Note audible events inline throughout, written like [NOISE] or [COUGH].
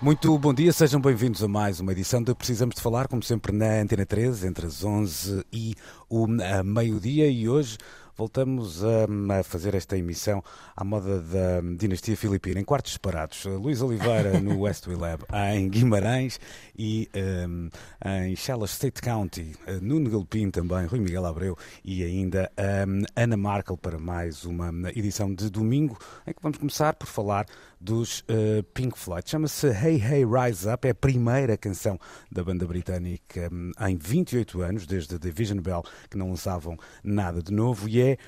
Muito bom dia, sejam bem-vindos a mais uma edição de Precisamos de Falar, como sempre na Antena 13, entre as 11 e o meio-dia. E hoje voltamos a, a, fazer esta emissão à moda da dinastia filipina, em quartos separados. Luís Oliveira no [LAUGHS] West Lab, em Guimarães e um, em Shellas State County, Nuno Galpim também, Rui Miguel Abreu e ainda um, Ana Markel para mais uma edição de domingo, em que vamos começar por falar dos uh, Pink Floyd. Chama-se Hey Hey Rise Up, é a primeira canção da banda britânica um, em 28 anos, desde Division Bell, que não lançavam nada de novo, e é é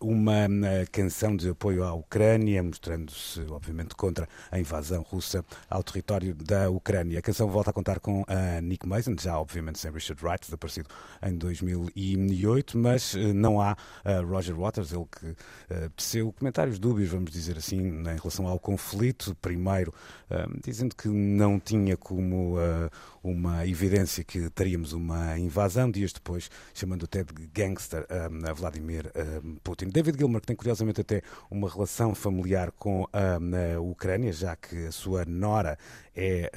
uma canção de apoio à Ucrânia, mostrando-se, obviamente, contra a invasão russa ao território da Ucrânia. A canção volta a contar com a Nick Mason, já obviamente sem Richard Wright, desaparecido em 2008, mas eh, não há Roger Waters, ele que eh, teceu comentários dúbios, vamos dizer assim, em relação ao conflito. Primeiro, eh, dizendo que não tinha como uma evidência que teríamos uma invasão, dias depois chamando até de gangster a Vladimir Putin. David Gilmer, que tem curiosamente até uma relação familiar com a, Ucrânia, já que a sua nora é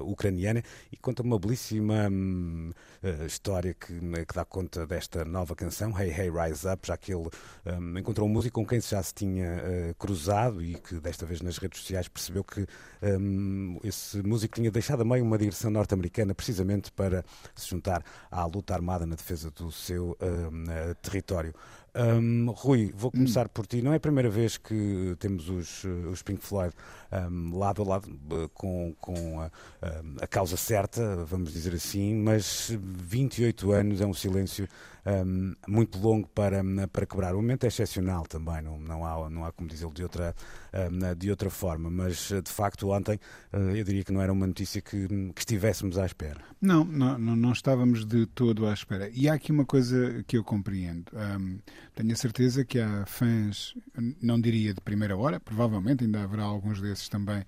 ucraniana e conta uma belíssima uh, história que, que, dá conta desta nova canção, Hey Hey Rise Up, já que ele um, encontrou um músico com quem já se tinha uh, cruzado e que desta vez nas redes sociais percebeu que um, esse músico tinha deixado a meio uma direção norte-americana precisamente para se juntar à luta armada na defesa do seu território. Um, Rui, vou começar hum. por ti. Não é a primeira vez que temos os, os Pink Floyd um, lado a lado com, com a, a, causa certa, vamos dizer assim, mas 28 anos é um silêncio um, muito longo para, para quebrar. O momento é excepcional também, não, não, há, não há como dizê-lo de outra, de outra forma, mas de facto ontem uh, eu diria que não era uma notícia que, que estivéssemos à espera. Não, não, não estávamos de todo à espera. E há aqui uma coisa que eu compreendo. Tenho a certeza que há fãs, não diria de primeira hora, provavelmente ainda haverá alguns desses também,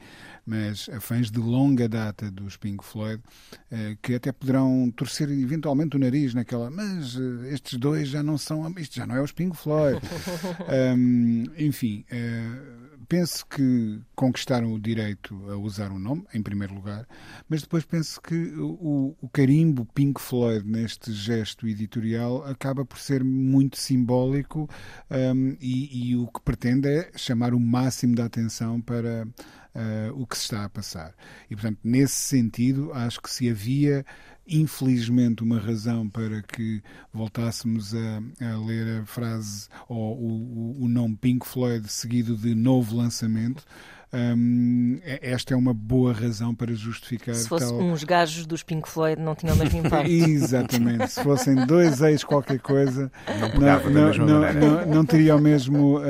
mas há fãs de longa data dos Pink Floyd uh, que até poderão torcer eventualmente o nariz naquela, mas uh, estes dois já não são, isto já não é os Pink Floyd. [LAUGHS] um, enfim, uh, penso que conquistaram o direito a usar o nome, em primeiro lugar, mas depois penso que o, o carimbo Pink Floyd neste gesto editorial acaba por ser muito simbólico um, e, e o que pretende é chamar o máximo da atenção para Uh, o que se está a passar. E, portanto, nesse sentido, acho que se havia infelizmente, uma razão para que voltássemos a, a ler a frase ou o, o, nome Pink Floyd seguido de novo lançamento. Um, esta é uma boa razão para justificar. Se fossem tal... uns gajos dos Pink Floyd, não tinham o mesmo [LAUGHS] impacto. Exatamente. Se fossem dois ex qualquer coisa, não, não, não, não, não, teria o mesmo uh,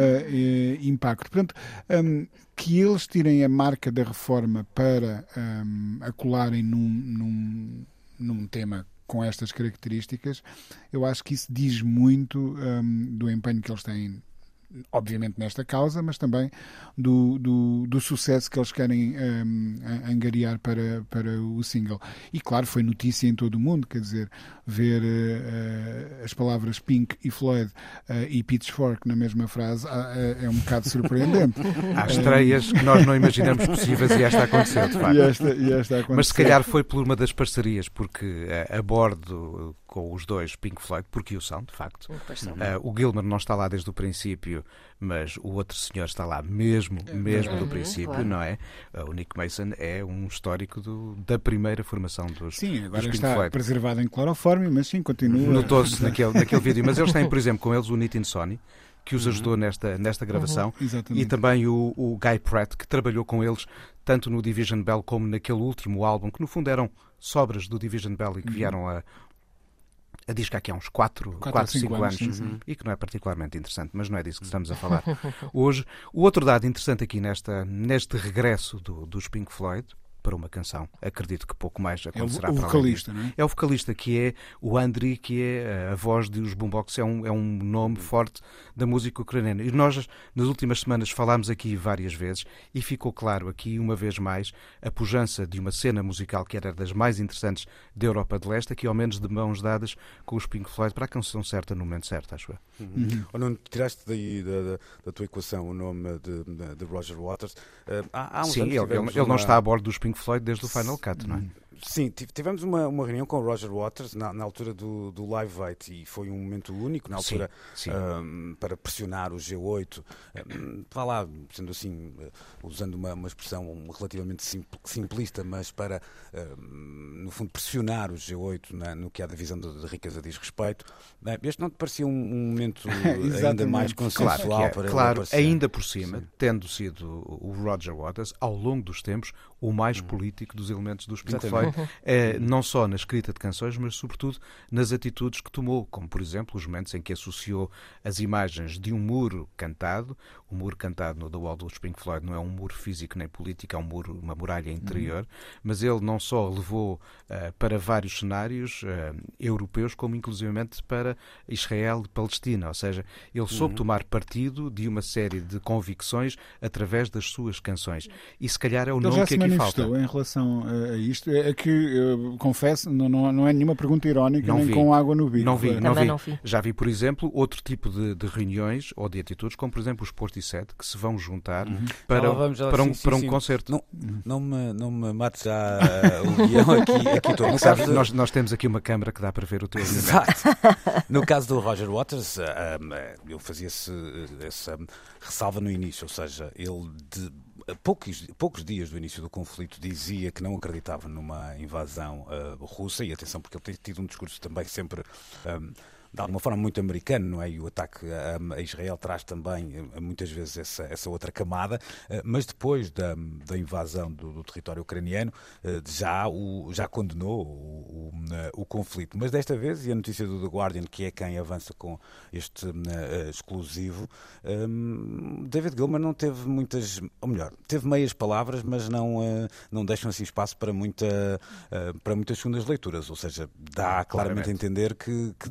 impacto. Portanto, um, que eles tirem a marca da reforma para um, a colarem num, num num tema com estas características, eu acho que isso diz muito um, do empenho que eles têm obviamente nesta causa, mas também do, do, do sucesso que eles querem um, angariar para, para o single. E claro, foi notícia em todo o mundo, quer dizer, ver uh, as palavras Pink e Floyd uh, e Pitchfork na mesma frase uh, é um bocado [LAUGHS] surpreendente. Há estreias que nós não [LAUGHS] imaginamos possíveis e esta aconteceu, de facto. E esta, e esta aconteceu. Mas se calhar foi por uma das parcerias, porque a bordo com os dois Pink Floyd, porque o são, de facto. Uh, o Gilmer não está lá desde o princípio, mas o outro senhor está lá mesmo, mesmo uhum, do princípio, claro. não é? Uh, o Nick Mason é um histórico do, da primeira formação dos Sim, agora dos está Floyd. preservado em clorofórmio, mas sim, continua. Notou-se [LAUGHS] naquele, naquele vídeo, mas eles têm, por exemplo, com eles o Nitin Sony, que os uhum. ajudou nesta, nesta gravação, uhum, e também o, o Guy Pratt, que trabalhou com eles tanto no Division Bell como naquele último álbum, que no fundo eram sobras do Division Bell e que uhum. vieram a, a disco aqui há uns 4, 4 5 anos, anos sim, sim. e que não é particularmente interessante, mas não é disso que estamos a [LAUGHS] falar hoje. O outro dado interessante aqui nesta, neste regresso do, dos Pink Floyd, para uma canção. Acredito que pouco mais acontecerá é o, o vocalista, não é? É o vocalista que é o Andriy, que é a voz de Os Boombox, é um, é um nome forte da música ucraniana. E nós, nas últimas semanas, falámos aqui várias vezes e ficou claro aqui, uma vez mais, a pujança de uma cena musical que era das mais interessantes da Europa de Leste, aqui ao menos de mãos dadas com os Pink Floyd para a canção certa no momento certo, acho eu. Uhum. Ou não tiraste daí da, da, da, tua equação o nome de, de, Roger Waters? Uh, há, há Sim, ele, ele, ele não está a bordo dos Pink Floyd desde o Final Cut, não é? Sim, tivemos uma, uma reunião com o Roger Waters na, na altura do, do Live 8 e foi um momento único na altura sim, sim. Um, para pressionar o G8. Um, vá lá, sendo assim, uh, usando uma, uma expressão relativamente simplista, mas para, um, no fundo, pressionar o G8 na, no que a divisão de, de riqueza diz respeito. Uh, este não te parecia um, um momento [LAUGHS] ainda mais consensual claro, é, para Claro, ainda por cima, sim. tendo sido o Roger Waters, ao longo dos tempos, o mais hum. político dos elementos dos Pink Floyd é, não só na escrita de canções, mas sobretudo nas atitudes que tomou, como por exemplo os momentos em que associou as imagens de um muro cantado, o muro cantado no The Wall do Pink Floyd não é um muro físico nem político, é um muro, uma muralha interior, uhum. mas ele não só levou uh, para vários cenários uh, europeus, como inclusivamente para Israel e Palestina, ou seja, ele soube uhum. tomar partido de uma série de convicções através das suas canções. E se calhar é o ele nome que aqui falta. em relação a isto, é que, eu confesso, não, não é nenhuma pergunta irónica, não nem vi. com água no bico. Não vi, não vi. não vi. Já vi, por exemplo, outro tipo de, de, reuniões ou de atitudes, como por exemplo os Portishead, que se vão juntar uhum. para, vamos, para, um, sim, para um sim. concerto. Não, não, me, não me mate já uh, o guião aqui, [LAUGHS] aqui todo. Sabes, de... nós, nós temos aqui uma câmara que dá para ver o teu Exato. [LAUGHS] no caso do Roger Waters, uh, um, eu fazia -se, essa ressalva no início, ou seja, ele de poucos, poucos dias do início do conflito dizia que não acreditava numa invasão uh, russa, e atenção, porque ele tem tido um discurso também sempre. Um, de alguma forma muito americano, não é? E o ataque a, Israel traz também eh, muitas vezes essa, essa outra camada, eh, mas depois da, da invasão do, do, território ucraniano eh, já, o, já condenou o, o, o, conflito. Mas desta vez, e a notícia do The Guardian, que é quem avança com este exclusivo, um, David Gilmer não teve muitas, ou melhor, teve meias palavras, mas não, não deixam assim espaço para, muita, para muitas segundas leituras, ou seja, dá claramente, claramente a entender que, que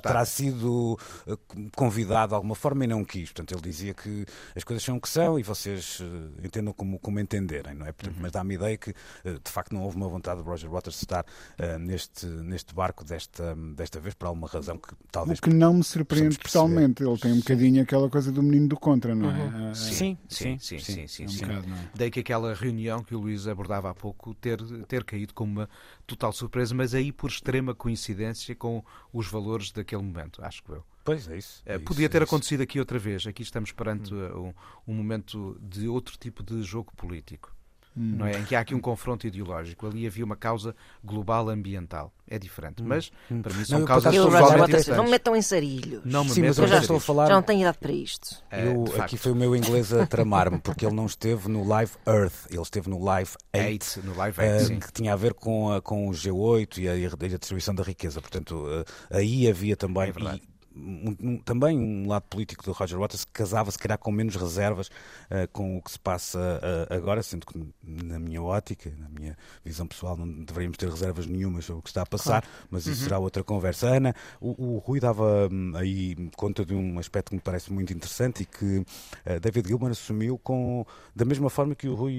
terá, terá, sido eh, convidado de alguma forma e não quis. Portanto, ele dizia que as coisas são o que são e vocês eh, entendam como, como entenderem, não é? Portanto, uhum. Mas dá-me ideia que, eh, de facto, não houve uma vontade de Roger Waters estar uh, neste, neste barco desta, desta vez por alguma razão que talvez. O que não me surpreende totalmente. Ele tem um bocadinho aquela coisa do menino do contra, não é? Uhum. Sim, sim, sim, sim. sim, sim, sim. É um é? Daí que aquela reunião que o Luís abordava há pouco ter, ter caído como uma total surpresa, mas aí por extrema coincidência com os valores daquele momento, acho que eu. Pois é isso. É, podia isso, ter é acontecido aqui outra vez. Aqui estamos perante hum. um, um, momento de outro tipo de jogo político. Hum. Não é? Em que há aqui um confronto ideológico. Ali havia uma causa global ambiental. É diferente. Hum. Mas, hum. para mim, são não, causas totalmente. Não me metam em sarilhos. Não me Sim, mas eu já estou a falar... Já não tenho idade para isto. É, eu, aqui foi o meu inglês a tramar-me, porque ele não esteve no Live Earth, ele esteve no Live 8, no Live 8 uh, que tinha a ver com, a, com o G8 e a, e a distribuição da riqueza. Portanto, uh, aí havia também... É um, um, também um lado político do Roger Waters que casava se calhar com menos reservas uh, com o que se passa uh, agora, sendo que na minha ótica, na minha visão pessoal, não deveríamos ter reservas nenhumas sobre o que está a passar, claro. mas isso uhum. será outra conversa. Ana, o, o Rui dava um, aí conta de um aspecto que me parece muito interessante e que uh, David Gilman assumiu com da mesma forma que o Rui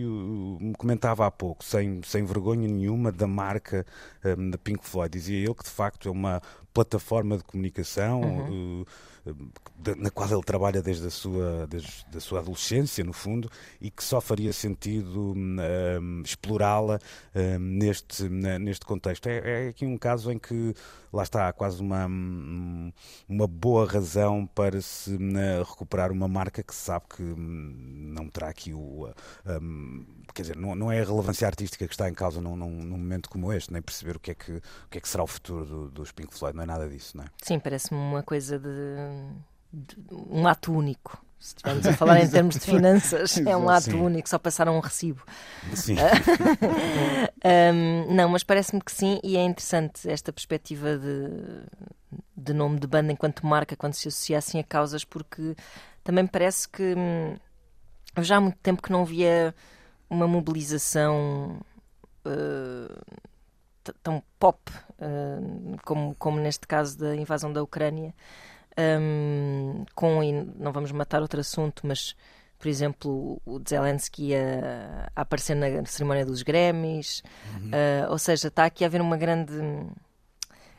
me comentava há pouco, sem, sem vergonha nenhuma da marca um, da Pink Floyd. Dizia ele que de facto é uma plataforma de comunicação uhum. uh, na qual ele trabalha desde a sua, desde a sua adolescência, no fundo, e que só faria sentido um, explorá-la um, neste, neste contexto. É, é, aqui um caso em que, lá está, há quase uma, uma boa razão para se recuperar uma marca que se sabe que não terá aqui o. Um, quer dizer, não, não é a relevância artística que está em causa num, num, num, momento como este, nem perceber o que é que, o que, é que será o futuro do, dos Pink Floyd, não é nada disso, não é? Sim, parece-me uma coisa de, de, um ato único. Se estivermos a falar em termos de finanças, é um ato Sim. único, só passaram um recibo. Sim. [LAUGHS] Um, não, mas parece-me que sim, e é interessante esta perspectiva de, de nome de banda enquanto marca, quando se associa assim a causas, porque também me parece que hum, eu já há muito tempo que não via uma mobilização uh, tão pop uh, como, como neste caso da invasão da Ucrânia. Um, com, e não vamos matar outro assunto, mas por exemplo, o Zelensky a, a aparecer na cerimónia dos Grammys, uh, ou seja, está aqui a haver uma grande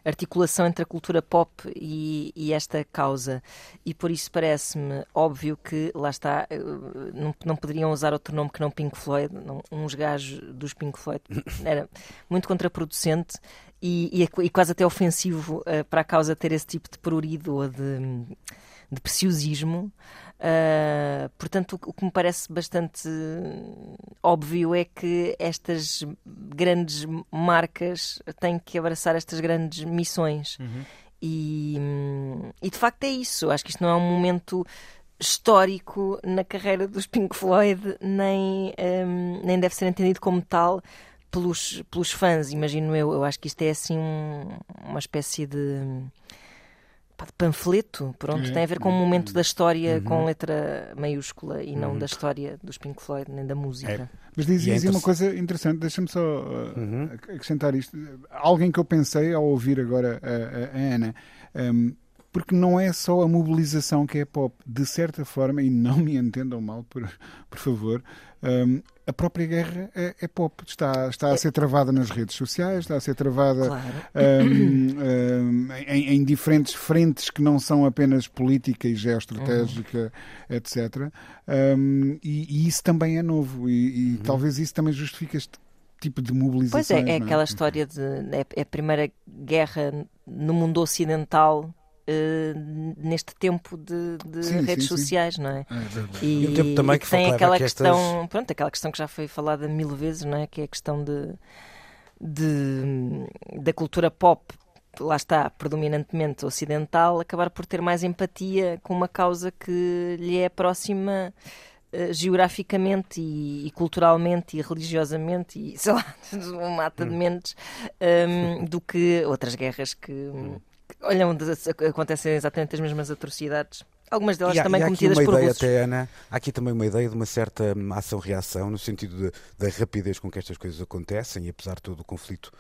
articulação entre a cultura pop e, e esta causa. E por isso parece-me óbvio que, lá está, uh, não, não poderiam usar outro nome que não Pink Floyd, não, uns gajos dos Pink Floyd. [LAUGHS] Era muito contraproducente e, e, é- e quase até ofensivo uh, para a causa ter esse tipo de prurido ou de, de preciosismo. Uh, portanto, o, o que me parece bastante óbvio é que estas grandes marcas têm que abraçar estas grandes missões. E, hum, e de facto é isso. Acho que isto não é um momento histórico na carreira dos Pink Floyd, nem, hum, nem deve ser entendido como tal pelos, pelos fãs, imagino eu. Eu acho que isto é assim um- uma espécie de, pá, de panfleto, pronto, É. tem a ver com um momento da história com letra maiúscula e não da história dos Pink Floyd, nem da música. Mas diz, E é dizia uma coisa interessante, deixa-me só uh, Uhum. acrescentar isto. Alguém que eu pensei ao ouvir agora a, a- a Ana, um, porque não é só a mobilização que é pop, de certa forma, e não me entendam mal, por, por favor, um, a própria guerra é, é pop. Está, está a ser travada nas redes sociais, está a ser travada Claro. um, um, [COUGHS] em, em diferentes frentes que não são apenas política e geoestratégica, etc. Um, e, e isso também é novo, e, e talvez isso também justifique este tipo de mobilização. Pois é, é aquela história de. É, é a primeira guerra no mundo ocidental eh, neste tempo de, de Sim, redes sim, sim. sociais, não é? É. E, E um tempo também que tem aquela que estas- questão, pronto, aquela questão que já foi falada mil vezes, não é? Que é a questão de, de- da cultura pop, lá está, predominantemente ocidental, acabar por ter mais empatia com uma causa que lhe é próxima eh, geograficamente e, e culturalmente e religiosamente e [LAUGHS] sei lá, uma mata de mentes ehm, [LAUGHS] do que outras guerras que, que olham, de- acontecem exatamente as mesmas atrocidades. Algumas delas há- também há aqui cometidas uma por ideia russos. até, Ana, há aqui também uma ideia de uma certa hum, ação-reação, no sentido da rapidez com que estas coisas acontecem, e apesar de todo o conflito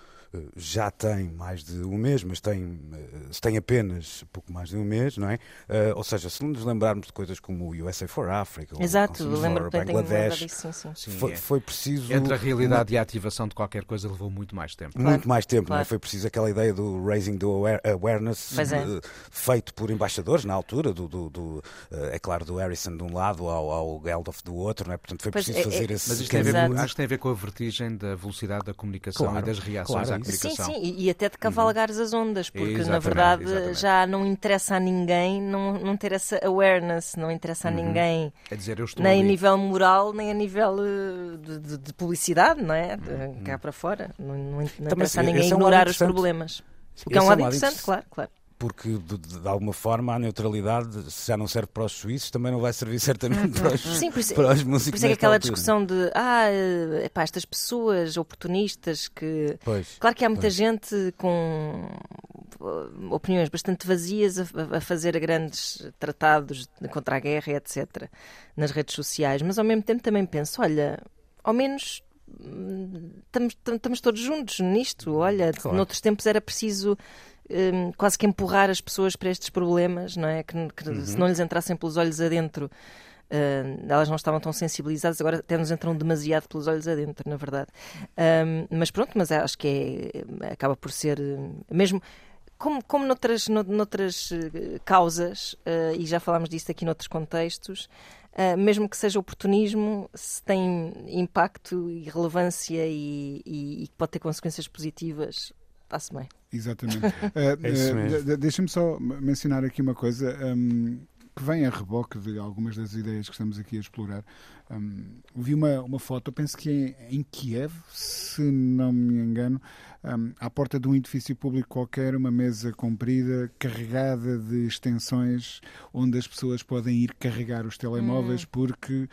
já tem mais de um mês, mas tem, eh, se tem apenas pouco mais de um mês, não é? Eh, ou seja, se nos lembrarmos de coisas como o USA for Africa, ou Exato, lembro tenho lembrado Bangladesh, disso, sim, sim. Foi, é. foi preciso Entre a realidade e a ativação de qualquer coisa levou muito mais tempo. muito Claro, mais tempo, não é? claro. Foi preciso aquela ideia do raising the aware- awareness é. eh, feito por embaixadores na altura, do, do- do, eh, é claro, do Harrison de um lado ao, ao Geldof do outro, não é? Portanto, foi Pois preciso é, fazer é- esse Mas isto tem a ver, acho que tem a ver com a vertigem da velocidade da comunicação Claro, e das reações claro, à é isso. Sim, comunicação. sim, e, e até de cavalgares as ondas, porque na Exatamente, verdade exatamente. já não interessa a ninguém não, não ter essa awareness, não interessa a Uhum. ninguém, É dizer, eu estou nem a ali. nível moral, nem a nível eh, de, de- de publicidade, não é? Uhum. cá para fora. Não, não, não interessa assim, a ninguém esse é um ignorar os problemas. O que é um lado interessante, interess- claro, claro. Porque, de, de- alguma forma, a neutralidade, se já não serve para os suíços, também não vai servir [LAUGHS] certamente para os, Sim, por isso, para os por músicos. isso é aquela altura. discussão de ah, eh, epá, estas pessoas oportunistas que Pois. Claro que há muita Pois. gente com uh, opiniões bastante vazias a, a- fazer grandes tratados contra a guerra, etc., nas redes sociais, mas ao mesmo tempo também penso: olha, ao menos hum, estamos, tam- estamos todos juntos nisto. Olha, Claro. noutros tempos era preciso. Hum, quase que empurrar as pessoas para estes problemas, não é? Que, que se não lhes entrassem pelos olhos adentro, Uh, elas não estavam tão sensibilizadas, agora até nos entram demasiado pelos olhos adentro, na verdade. Um, mas pronto, mas acho que é, acaba por ser uh, mesmo. Como, como noutras, no- noutras uh, causas, uh, e já falámos disso aqui noutros contextos, uh, mesmo que seja oportunismo, se tem impacto e relevância e, e, e pode ter consequências positivas, está-se bem. Exatamente. [LAUGHS] De- de- Deixa-me só mencionar aqui uma coisa. hum, que vem a reboque de algumas das ideias que estamos aqui a explorar. Um, vi uma, uma foto, penso que é em Kiev, se não me engano, um, à porta de um edifício público qualquer, uma mesa comprida, carregada de extensões, onde as pessoas podem ir carregar os telemóveis, hum. porque uh,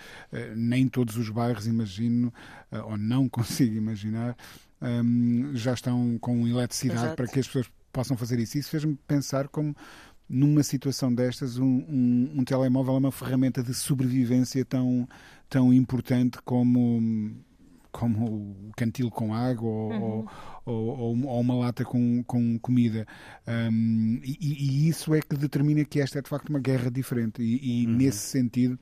nem todos os bairros, imagino, uh, ou não [LAUGHS] consigo imaginar, um, já estão com eletricidade Exato. para que as pessoas possam fazer isso. Isso fez-me pensar como numa situação destas, um, um, um, telemóvel é uma ferramenta de sobrevivência tão, tão importante como, como o cantil com água ou, uhum. ou, ou, ou, uma lata com, com comida. Um, e, e, isso é que determina que esta é de facto uma guerra diferente. E, e uhum. nesse sentido,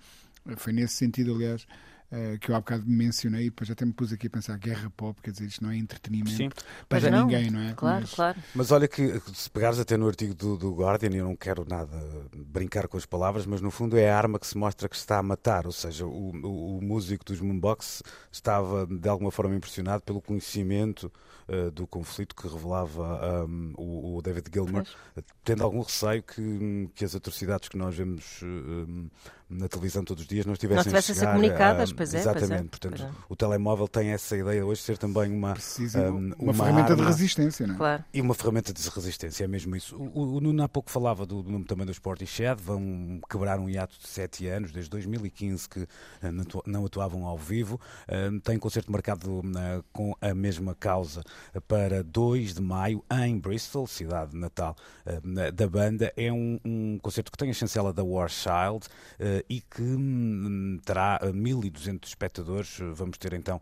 foi nesse sentido, aliás uh, que eu há bocado mencionei, depois até me pus aqui a pensar guerra pop, quer dizer, isto não é entretenimento Sim. para não, ninguém, não é? Claro, mas... claro. Mas olha que se pegares até no artigo do, do Guardian, eu não quero nada brincar com as palavras, mas no fundo é a arma que se mostra que está a matar, ou seja, o, o, o músico dos Moonbox estava de alguma forma impressionado pelo conhecimento uh, do conflito que revelava um, o, o, David Gilmer, pois. tendo algum receio que, que as atrocidades que nós vemos um, na televisão todos os dias não estivessem, não estivessem a ser comunicadas, a, pois é. Exatamente, pois é, portanto, é. o telemóvel tem essa ideia hoje de ser também uma, um, uma, uma, ferramenta arma, de resistência, não é? Claro. E uma ferramenta de resistência, é mesmo isso. O, o Nuno há pouco falava do, do nome também do Sporting vão quebrar um hiato de 7 anos, desde 2015 que uh, não atuavam ao vivo. Uh, tem concerto marcado com a mesma causa para 2 de maio em Bristol, cidade natal da banda. É um, um, concerto que tem a chancela da War Child e que hum, terá 1.200 espectadores. Vamos ter então.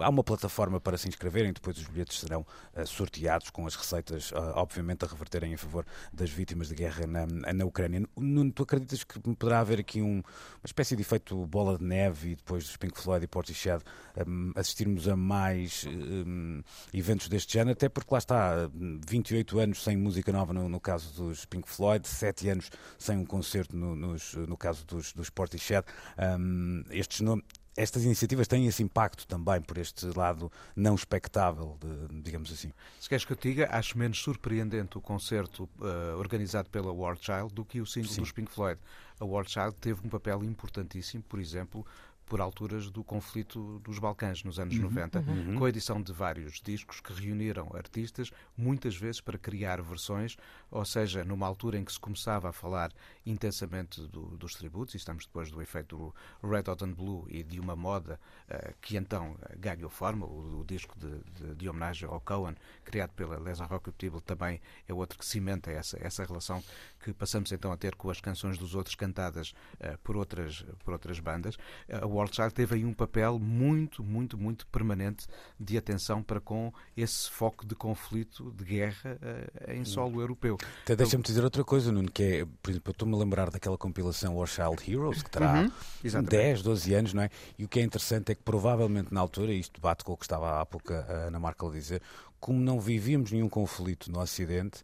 Há uma plataforma para se inscreverem, depois os bilhetes serão sorteados com as receitas, obviamente, a reverterem em favor das vítimas de guerra na, na Ucrânia. Nuno, tu acreditas que poderá haver aqui um, uma espécie de efeito bola de neve e depois dos Pink Floyd e Portishead um, assistirmos a mais um, eventos deste género, até porque lá está, 28 anos sem música nova no, no caso dos Pink Floyd, 7 anos sem um concerto no, nos, no caso dos, dos Portishead. Um, estes nomes estas iniciativas têm esse impacto também por este lado não expectável, de, digamos assim. Se queres que eu te diga, acho menos surpreendente o concerto uh, organizado pela War Child do que o single Sim. dos Pink Floyd. A War Child teve um papel importantíssimo, por exemplo, por alturas do conflito dos Balcãs, nos anos uhum, 90, uhum. com a edição de vários discos que reuniram artistas, muitas vezes para criar versões, ou seja, numa altura em que se começava a falar intensamente do, dos tributos, e estamos depois do efeito do Red Hot and Blue e de uma moda uh, que então uh, ganhou forma, o, o disco de, de, de, homenagem ao Cohen, criado pela Lesa Rocketable, também é outro que cimenta essa, essa relação que passamos então a ter com as canções dos outros cantadas uh, por, outras, por outras bandas. a World teve aí um papel muito, muito, muito permanente de atenção para com esse foco de conflito, de guerra uh, em solo europeu. Até deixa-me dizer outra coisa, Nuno, que é, por exemplo, eu estou-me a lembrar daquela compilação War Child Heroes, que terá uhum, 10, 12 anos, não é? E o que é interessante é que provavelmente na altura, isto bate com o que estava há pouco a Ana Marca a dizer, como não vivíamos nenhum conflito no Ocidente,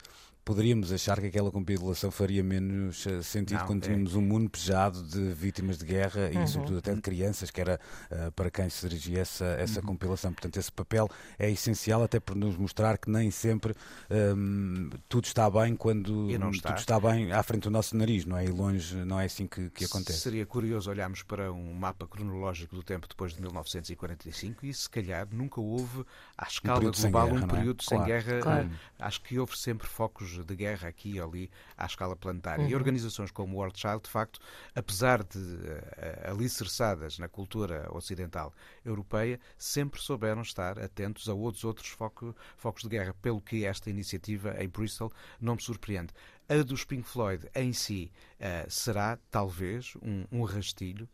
poderíamos achar que aquela compilação faria menos eh, sentido não, quando é. tínhamos um mundo pejado de vítimas de guerra uhum. e, sobretudo, até de crianças, que era uh, para quem se dirigia essa, essa uhum. compilação. Portanto, esse papel é essencial até por nos mostrar que nem sempre um, tudo está bem quando está. tudo está bem à frente do nosso nariz, não é? E longe não é assim que, que acontece. Seria curioso olharmos para um mapa cronológico do tempo depois de 1945 e, se calhar, nunca houve, à escala um global, guerra, um é? período é? sem claro. guerra. Claro. Acho que houve sempre focos de guerra aqui e ali à escala planetária. Uhum. E organizações como o World Child, de facto, apesar de uh, alicerçadas na cultura ocidental europeia, sempre souberam estar atentos a outros outros foco, focos de guerra, pelo que esta iniciativa em Bristol não me surpreende. A dos Pink Floyd em si uh, será, talvez, um, um rastilho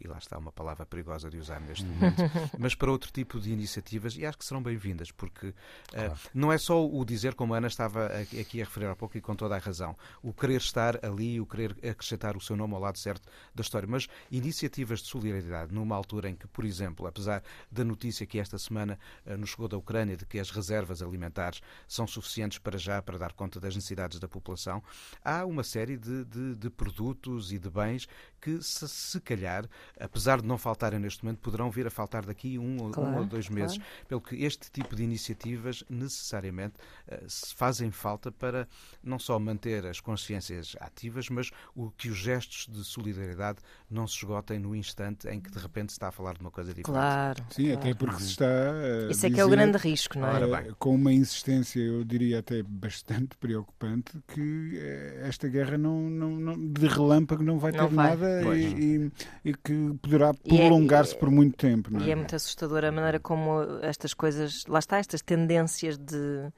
e lá está uma palavra perigosa de usar neste momento, [LAUGHS] mas para outro tipo de iniciativas, e acho que serão bem-vindas, porque uh, claro. não é só o dizer, como a Ana estava aqui a referir há pouco e com toda a razão, o querer estar ali, o querer acrescentar o seu nome ao lado certo da história, mas iniciativas de solidariedade numa altura em que, por exemplo, apesar da notícia que esta semana uh, nos chegou da Ucrânia de que as reservas alimentares são suficientes para já para dar conta das necessidades da população, há uma série de, de, de produtos e de bens que se, se calhar, apesar de não faltarem neste momento, poderão vir a faltar daqui um, claro, um ou dois meses. Claro. Pelo que este tipo de iniciativas necessariamente uh, fazem falta para não só manter as consciências ativas, mas o que os gestos de solidariedade não se esgotem no instante em que de repente se está a falar de uma coisa diferente. Claro. Sim, claro. até porque se está. Uh, Isso é que é o grande risco, não é? com uma insistência, eu diria até bastante preocupante, que esta guerra não, não, não de relâmpago não vai ter não vai. nada e, e, que poderá é- prolongar-se é, por muito tempo. Não é? E é muito assustadora a maneira como estas coisas, lá está, estas tendências de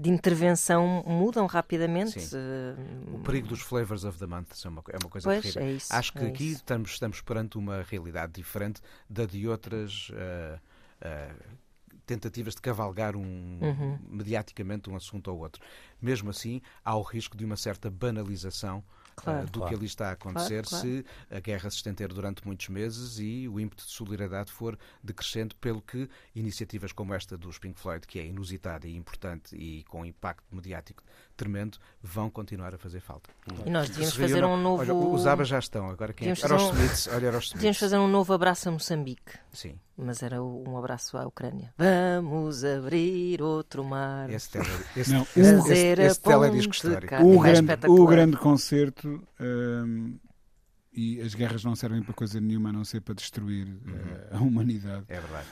de intervenção mudam rapidamente. Sim. O perigo dos flavors of the month é uma, é uma coisa pois, terrível. É isso, Acho que é aqui estamos, estamos perante uma realidade diferente da de outras uh, uh, tentativas de cavalgar um, uhum. mediaticamente um assunto ou outro. Mesmo assim, há o risco de uma certa banalização claro, uh, do claro. que ali está a acontecer claro, se a guerra se estender durante muitos meses e o ímpeto de solidariedade for decrescente, pelo que iniciativas como esta dos Pink Floyd, que é inusitada e importante e com impacto mediático tremendo, vão continuar a fazer falta. E nós devíamos fazer um novo. Olha, os ABBA já estão, agora quem é? Era os Smiths, olha, era os Smiths. Devíamos fazer um novo abraço a Moçambique. Sim. Mas era um abraço à Ucrânia. Vamos abrir outro mar. Esse, tele, esse, Não, esse, esse, esse teledisco histórico. O grande, o grande concerto. Hum, e as guerras não servem para coisa nenhuma a não ser para destruir uhum. uh, a humanidade. É verdade.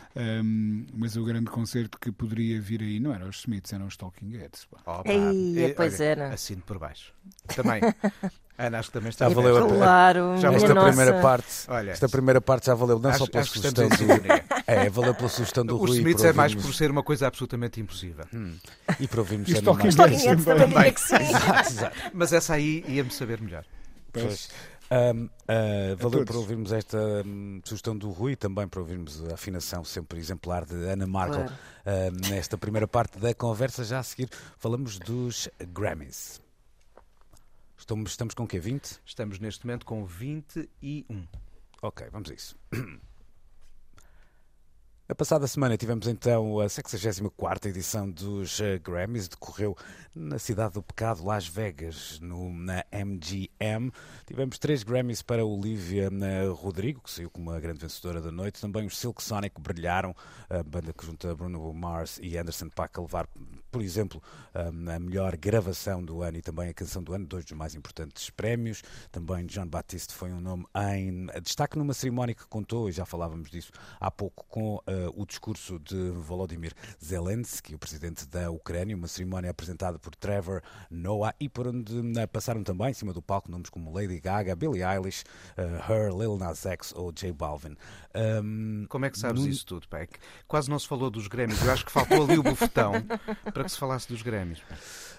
Um, mas o grande concerto que poderia vir aí não eram os Smiths, eram os Talking Heads. Opa. Ei, é, pois olha, era. Assino por baixo. Também. [LAUGHS] Ana, acho que também está já valeu a Claro, já esta nossa... primeira parte. Olha, esta primeira parte já valeu não acho, só pela sugestão do É, valeu pela sugestão do Os Rui. Os Smiths é mais por ser uma coisa absolutamente impossível. Hum. E para ouvirmos Os Talking Heads também que sim. exato, exato. Mas essa aí ia-me saber melhor. Pois. Um, uh, valeu por ouvirmos esta um, sugestão do Rui, também para ouvirmos a afinação sempre exemplar de Ana Markel claro. uh, nesta primeira parte da conversa. Já a seguir falamos dos Grammys. Estamos, estamos com o quê? 20? Estamos neste momento com 21. Ok, vamos a isso. [CLEARS THROAT] Na passada semana tivemos então a 64 edição dos uh, Grammys, decorreu na cidade do pecado, Las Vegas, no, na MGM. Tivemos três Grammys para Olivia uh, Rodrigo, que saiu como a grande vencedora da noite. Também os Silk Sonic brilharam, a banda que junta Bruno Mars e Anderson Paak a levar, por exemplo, um, a melhor gravação do ano e também a canção do ano, dois dos mais importantes prémios. Também John Batiste foi um nome em destaque numa cerimónia que contou, e já falávamos disso há pouco, com uh, o discurso de Volodymyr Zelensky, o presidente da Ucrânia, uma cerimónia apresentada por Trevor Noah e por onde uh, passaram também em cima do palco nomes como Lady Gaga, Billie Eilish, uh, Her, Lil Nas X ou J Balvin. Um, Como é que sabes no... isso tudo, Peck? Quase não se falou dos Grêmios. Eu acho que faltou ali o bufetão para que se falasse dos Grêmios.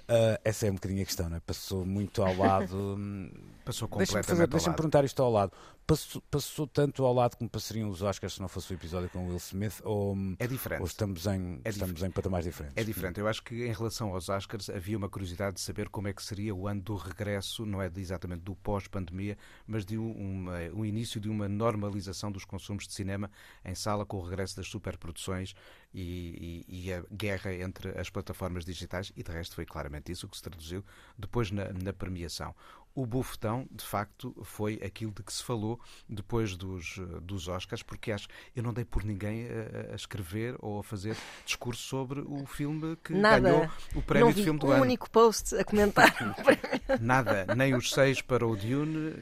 Uh, essa é um bocadinho a questão, não é? Passou muito ao lado. [LAUGHS] Hum, passou completamente deixa-me, fazer, deixa-me perguntar isto ao lado. Passou, passou, tanto ao lado como passariam os Oscars se não fosse o episódio com Will Smith? Ou, é diferente. Ou estamos, em, é estamos em patamares diferentes? É diferente. Eu acho que em relação aos Oscars havia uma curiosidade de saber como é que seria o ano do regresso, não é exatamente do pós-pandemia, mas de um início de uma normalização dos consumos de cinema em sala com o regresso das superproduções e, e, e, a guerra entre as plataformas digitais, e de resto foi claramente isso que se traduziu depois na, na premiação. O bufetão, de facto, foi aquilo de que se falou depois dos, dos Oscars, porque acho eu não dei por ninguém a, a escrever ou a fazer discurso sobre o filme que Nada. ganhou o prémio de filme do um ano. um único post a comentar. [LAUGHS] Nada, nem os seis para o Dune,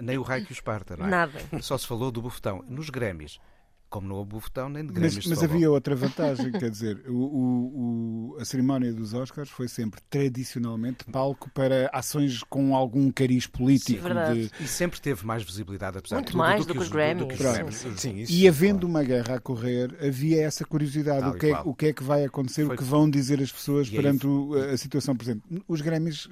nem o Raio que o Esparta. Não é? Nada. Só se falou do bufetão. Nos Grêmios como não houve bufetão nem de Grêmios Mas, mas havia outra [LAUGHS] vantagem, quer dizer, o, o, a cerimónia dos Oscars foi sempre tradicionalmente palco para ações com algum cariz político. Sim, de... E sempre teve mais visibilidade, apesar Muito de tudo, mais do, que, os, Grammys. do que os Grammys. Sim, isso, e havendo claro. uma guerra a correr, havia essa curiosidade. Tal o que, é, o que é que vai acontecer, Foi- o que vão dizer as pessoas E aí- perante o- a situação presente. Os Grammys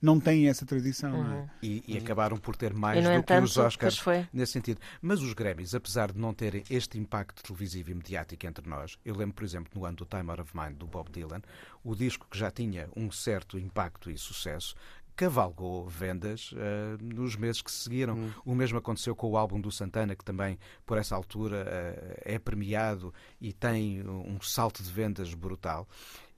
não têm essa tradição, não é? E, e acabaram por ter mais E, do entanto, que os Oscars nesse sentido. Mas os Grammys, apesar de não terem este impacto televisivo e mediático entre nós, eu lembro, por exemplo, no ano do Time Out of Mind do Bob Dylan, o disco que já tinha um certo impacto e sucesso cavalgou vendas uh, nos meses que se seguiram. Hum. O mesmo aconteceu com o álbum do Santana, que também, por essa altura, uh, é premiado e tem um salto de vendas brutal.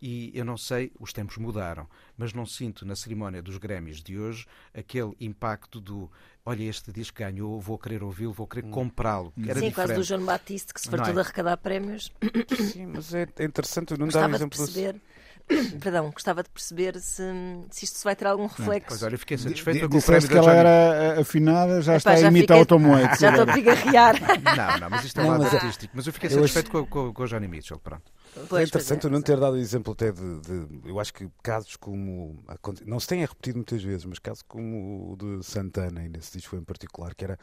E eu não sei, os tempos mudaram, mas não sinto na cerimónia dos Grêmios de hoje aquele impacto do olha, este disco ganhou, vou querer ouvi-lo, vou querer hum. comprá-lo. Sim, diferente. quase do João Batiste, que se fartou é? de arrecadar prémios. Sim, mas é interessante, não dá um exemplo. Perceber. [COUGHS] Perdão, gostava de perceber se, se isto vai ter algum reflexo. Pois olha, fiquei satisfeito com o prémio que ela era afinada, já Epá, está já a imitar automoete. Já estou a pigarrear. [LAUGHS] Não, não, mas isto é um lado artístico. Mas eu fiquei satisfeito com, com, com o Johnny Mitchell, pronto. Pois, é interessante é, não ter dado exemplo até de, de, Eu acho que casos como. Não se tenha repetido muitas vezes, mas casos como o de Santana, e nesse disco em particular, que era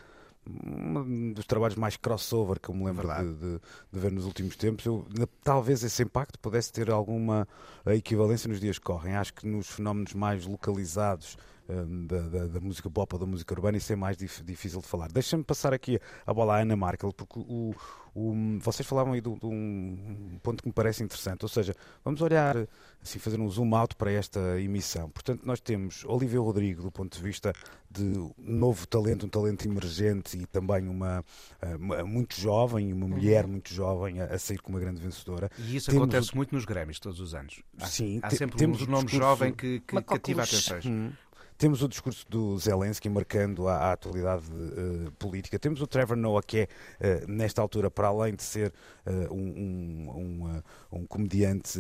um dos trabalhos mais crossover que eu me lembro de, de, de, ver nos últimos tempos. Eu, talvez esse impacto pudesse ter alguma equivalência nos dias que correm. Acho que nos fenómenos mais localizados da, da, da, música pop ou da música urbana isso é mais dif, difícil de falar. Deixa-me passar aqui a bola à Ana Markel, porque o, o, vocês falavam aí de, de, um ponto que me parece interessante, ou seja, vamos olhar, assim, fazer um zoom out para esta emissão. Portanto, nós temos Olivia Rodrigo, do ponto de vista de novo talento, um talento emergente e também uma, uma muito jovem, uma uhum. mulher muito jovem a, a, sair como uma grande vencedora. E isso temos... acontece muito nos Grêmios todos os anos. Há, Sim, há sempre temos um nome discurso... jovem que, que cativa atenções. Hum. Temos o discurso do Zelensky marcando a, a atualidade uh, política. Temos o Trevor Noah, que é, uh, nesta altura, para além de ser uh, um, um, um, comediante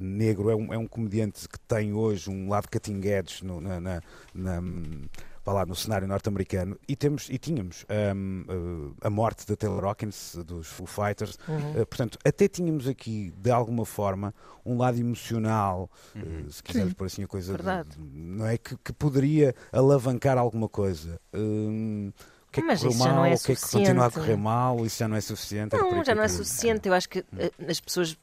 negro, é um, é um comediante que tem hoje um lado cutting edge no, na, na, lá, no cenário norte-americano e, temos, e tínhamos um, uh, a morte da Taylor Hawkins, dos Foo Fighters, uhum. uh, portanto, até tínhamos aqui, de alguma forma, um lado emocional, uh, uhum. uh, se quisermos por assim a coisa, de, não é? Que, que, poderia alavancar alguma coisa. Um, o que é que correu mal, é o que é que continua a correr mal, isso já não é suficiente. Não, já não é suficiente. Eu acho que as pessoas.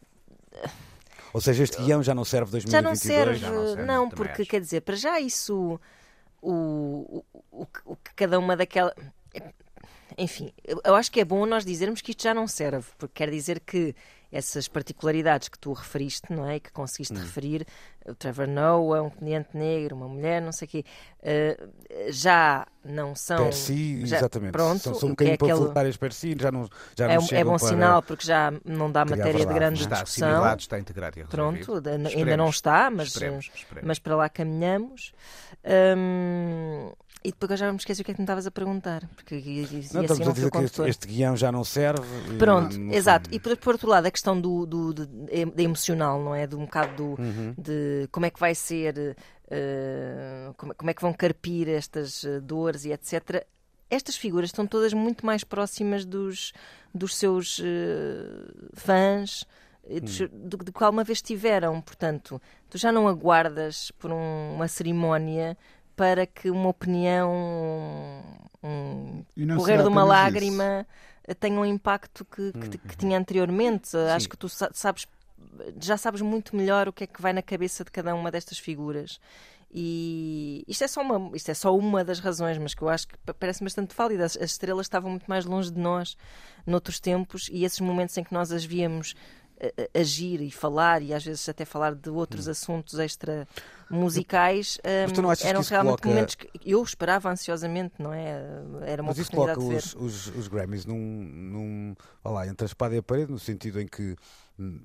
Ou seja, este guião já não serve 2022? Já não serve, já não, serve, não porque quer dizer, para já isso o, o, o que cada uma daquela. Enfim, eu acho que é bom nós dizermos que isto já não serve, porque quer dizer que essas particularidades que tu referiste, não é? E que conseguiste hum. referir, o Trevor Noah, um comediante negro, uma mulher, não sei o quê, uh, já não são. Per si, já, exatamente. Pronto, são, são um bocadinho é panfletárias per si, já não, já é, não É bom sinal porque já não dá matéria de grande está discussão. Está integrado e Pronto, ainda não está, mas, esperemos, esperemos. mas para lá caminhamos. Um, e depois já me esqueci o que é que me estavas a perguntar. Porque ia, não, estamos assim a dizer que este, este, guião já não serve. Pronto, e, exato. E por, por, outro lado, a questão do, do, do, do emocional, não é? De um bocado do, uhum. de como é que vai ser, uh, como, como é que vão carpir estas uh, dores e etc. Estas figuras estão todas muito mais próximas dos, dos seus uh, fãs hum. do, do qual uma vez tiveram. Portanto, tu já não aguardas por um, uma cerimónia para que uma opinião, um correr de uma lágrima isso. tenha um impacto que, que, uhum. que tinha anteriormente. Sim. Acho que tu sabes, já sabes muito melhor o que é que vai na cabeça de cada uma destas figuras. E isto é só uma, isto é só uma das razões, mas que eu acho que parece bastante válida. As, as estrelas estavam muito mais longe de nós noutros tempos e esses momentos em que nós as víamos agir e falar e às vezes até falar de outros hum. assuntos extra musicais um, eram realmente coloca... momentos que eu esperava ansiosamente, não é? Era uma Mas isso coloca os, os, os, Grammys num, num lá, entre a espada e a parede, no sentido em que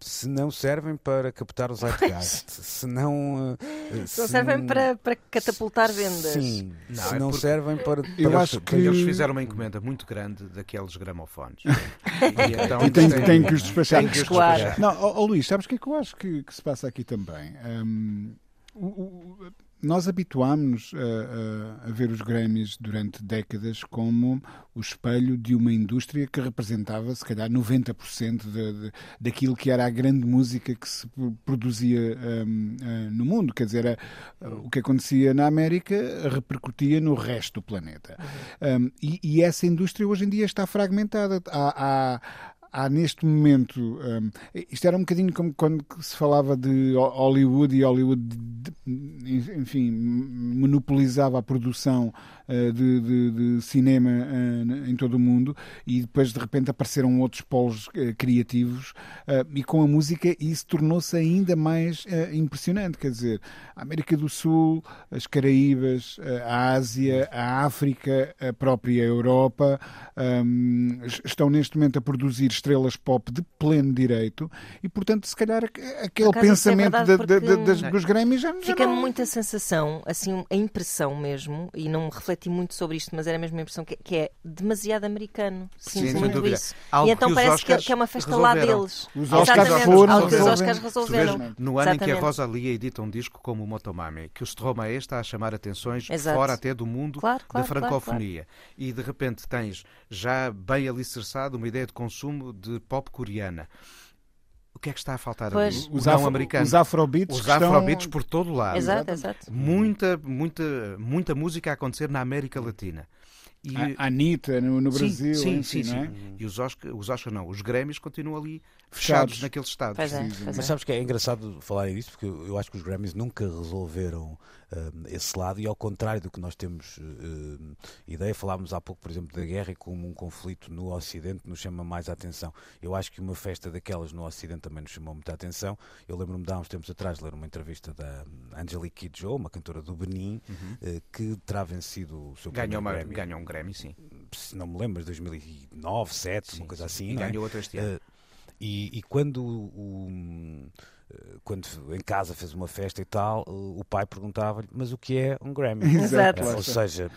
se não servem para captar os zeitgeist, se não... Eh, se não servem para, para catapultar vendas. Sim, não, se é não servem para... Eu para acho que eles fizeram uma encomenda muito grande daqueles gramofones. [LAUGHS] e então e tem, tem, que os despachar. Tem que os despachar. Não, oh, oh, Luís, sabes o que é que eu acho que, que se passa aqui também? Um, o, o, nós habituámos a, a, a, ver os Grammys durante décadas como o espelho de uma indústria que representava, se calhar, 90% de, de, daquilo que era a grande música que se produzia um, uh, no mundo. Quer dizer, era, uh, o que acontecia na América repercutia no resto do planeta. Um, e, e, essa indústria hoje em dia está fragmentada. Há, há, há neste momento. Um, isto era um bocadinho como quando se falava de Hollywood e Hollywood, enfim, monopolizava a produção uh, de, de, de, cinema uh, em todo o mundo e depois de repente apareceram outros polos criativos e com a música isso tornou-se ainda mais impressionante. Quer dizer, a América do Sul, as Caraíbas, a Ásia, a África, a própria Europa um, estão neste momento a produzir estrelas pop de pleno direito e, portanto, se calhar aquele é pensamento é de, de, de, dos Grêmios já, já Fica-me não... muita sensação, assim, a impressão mesmo, e não refleti muito sobre isto, mas era a mesma impressão que, que é demasiado americano. Sinto Sim, muito isso. Algo e então que parece que, que, é uma festa resolveram. lá deles. Os Oscars foram, os Oscars resolveram. no ano Exatamente. em que a Rosalia edita um disco como o Motomami, que o Stromae está a chamar atenções Exato. fora até do mundo claro, claro, da francofonia. Claro, e de repente tens já bem alicerçado uma ideia de consumo de pop coreana. O que é que está a faltar pois. ali? Os, afro, americano. os afrobeats. Os afrobeats por todo lado. Exato, exato. Muita, muita, muita música a acontecer na América Latina. E... A Anitta no, no Brasil. Sim, enfim, sim, sim. É? E os Oscars, os Oscar não, os Grêmios continuam ali fechados, fechados naqueles estados. Pois é, pois Mas sabes que é engraçado falar disso, porque eu acho que os Grammys nunca resolveram uh, esse lado e ao contrário do que nós temos uh, ideia, falámos há pouco, por exemplo, da guerra e como um conflito no Ocidente nos chama mais a atenção. Eu acho que uma festa daquelas no Ocidente também nos chamou muita atenção. Eu lembro-me de há uns tempos atrás ler uma entrevista da Angelique Kidjo, uma cantora do Benin, uhum. uh, que terá vencido o seu ganhou uma, Grammy. Ganhou um Grammy, sim. Se não me lembro, 2009, 2007, sim, uma coisa assim. E é? ganhou outro este ano. E, e, quando o, quando em casa fez uma festa e tal, o pai perguntava-lhe, mas o que é um Grammy? [LAUGHS] Exato. Ou seja,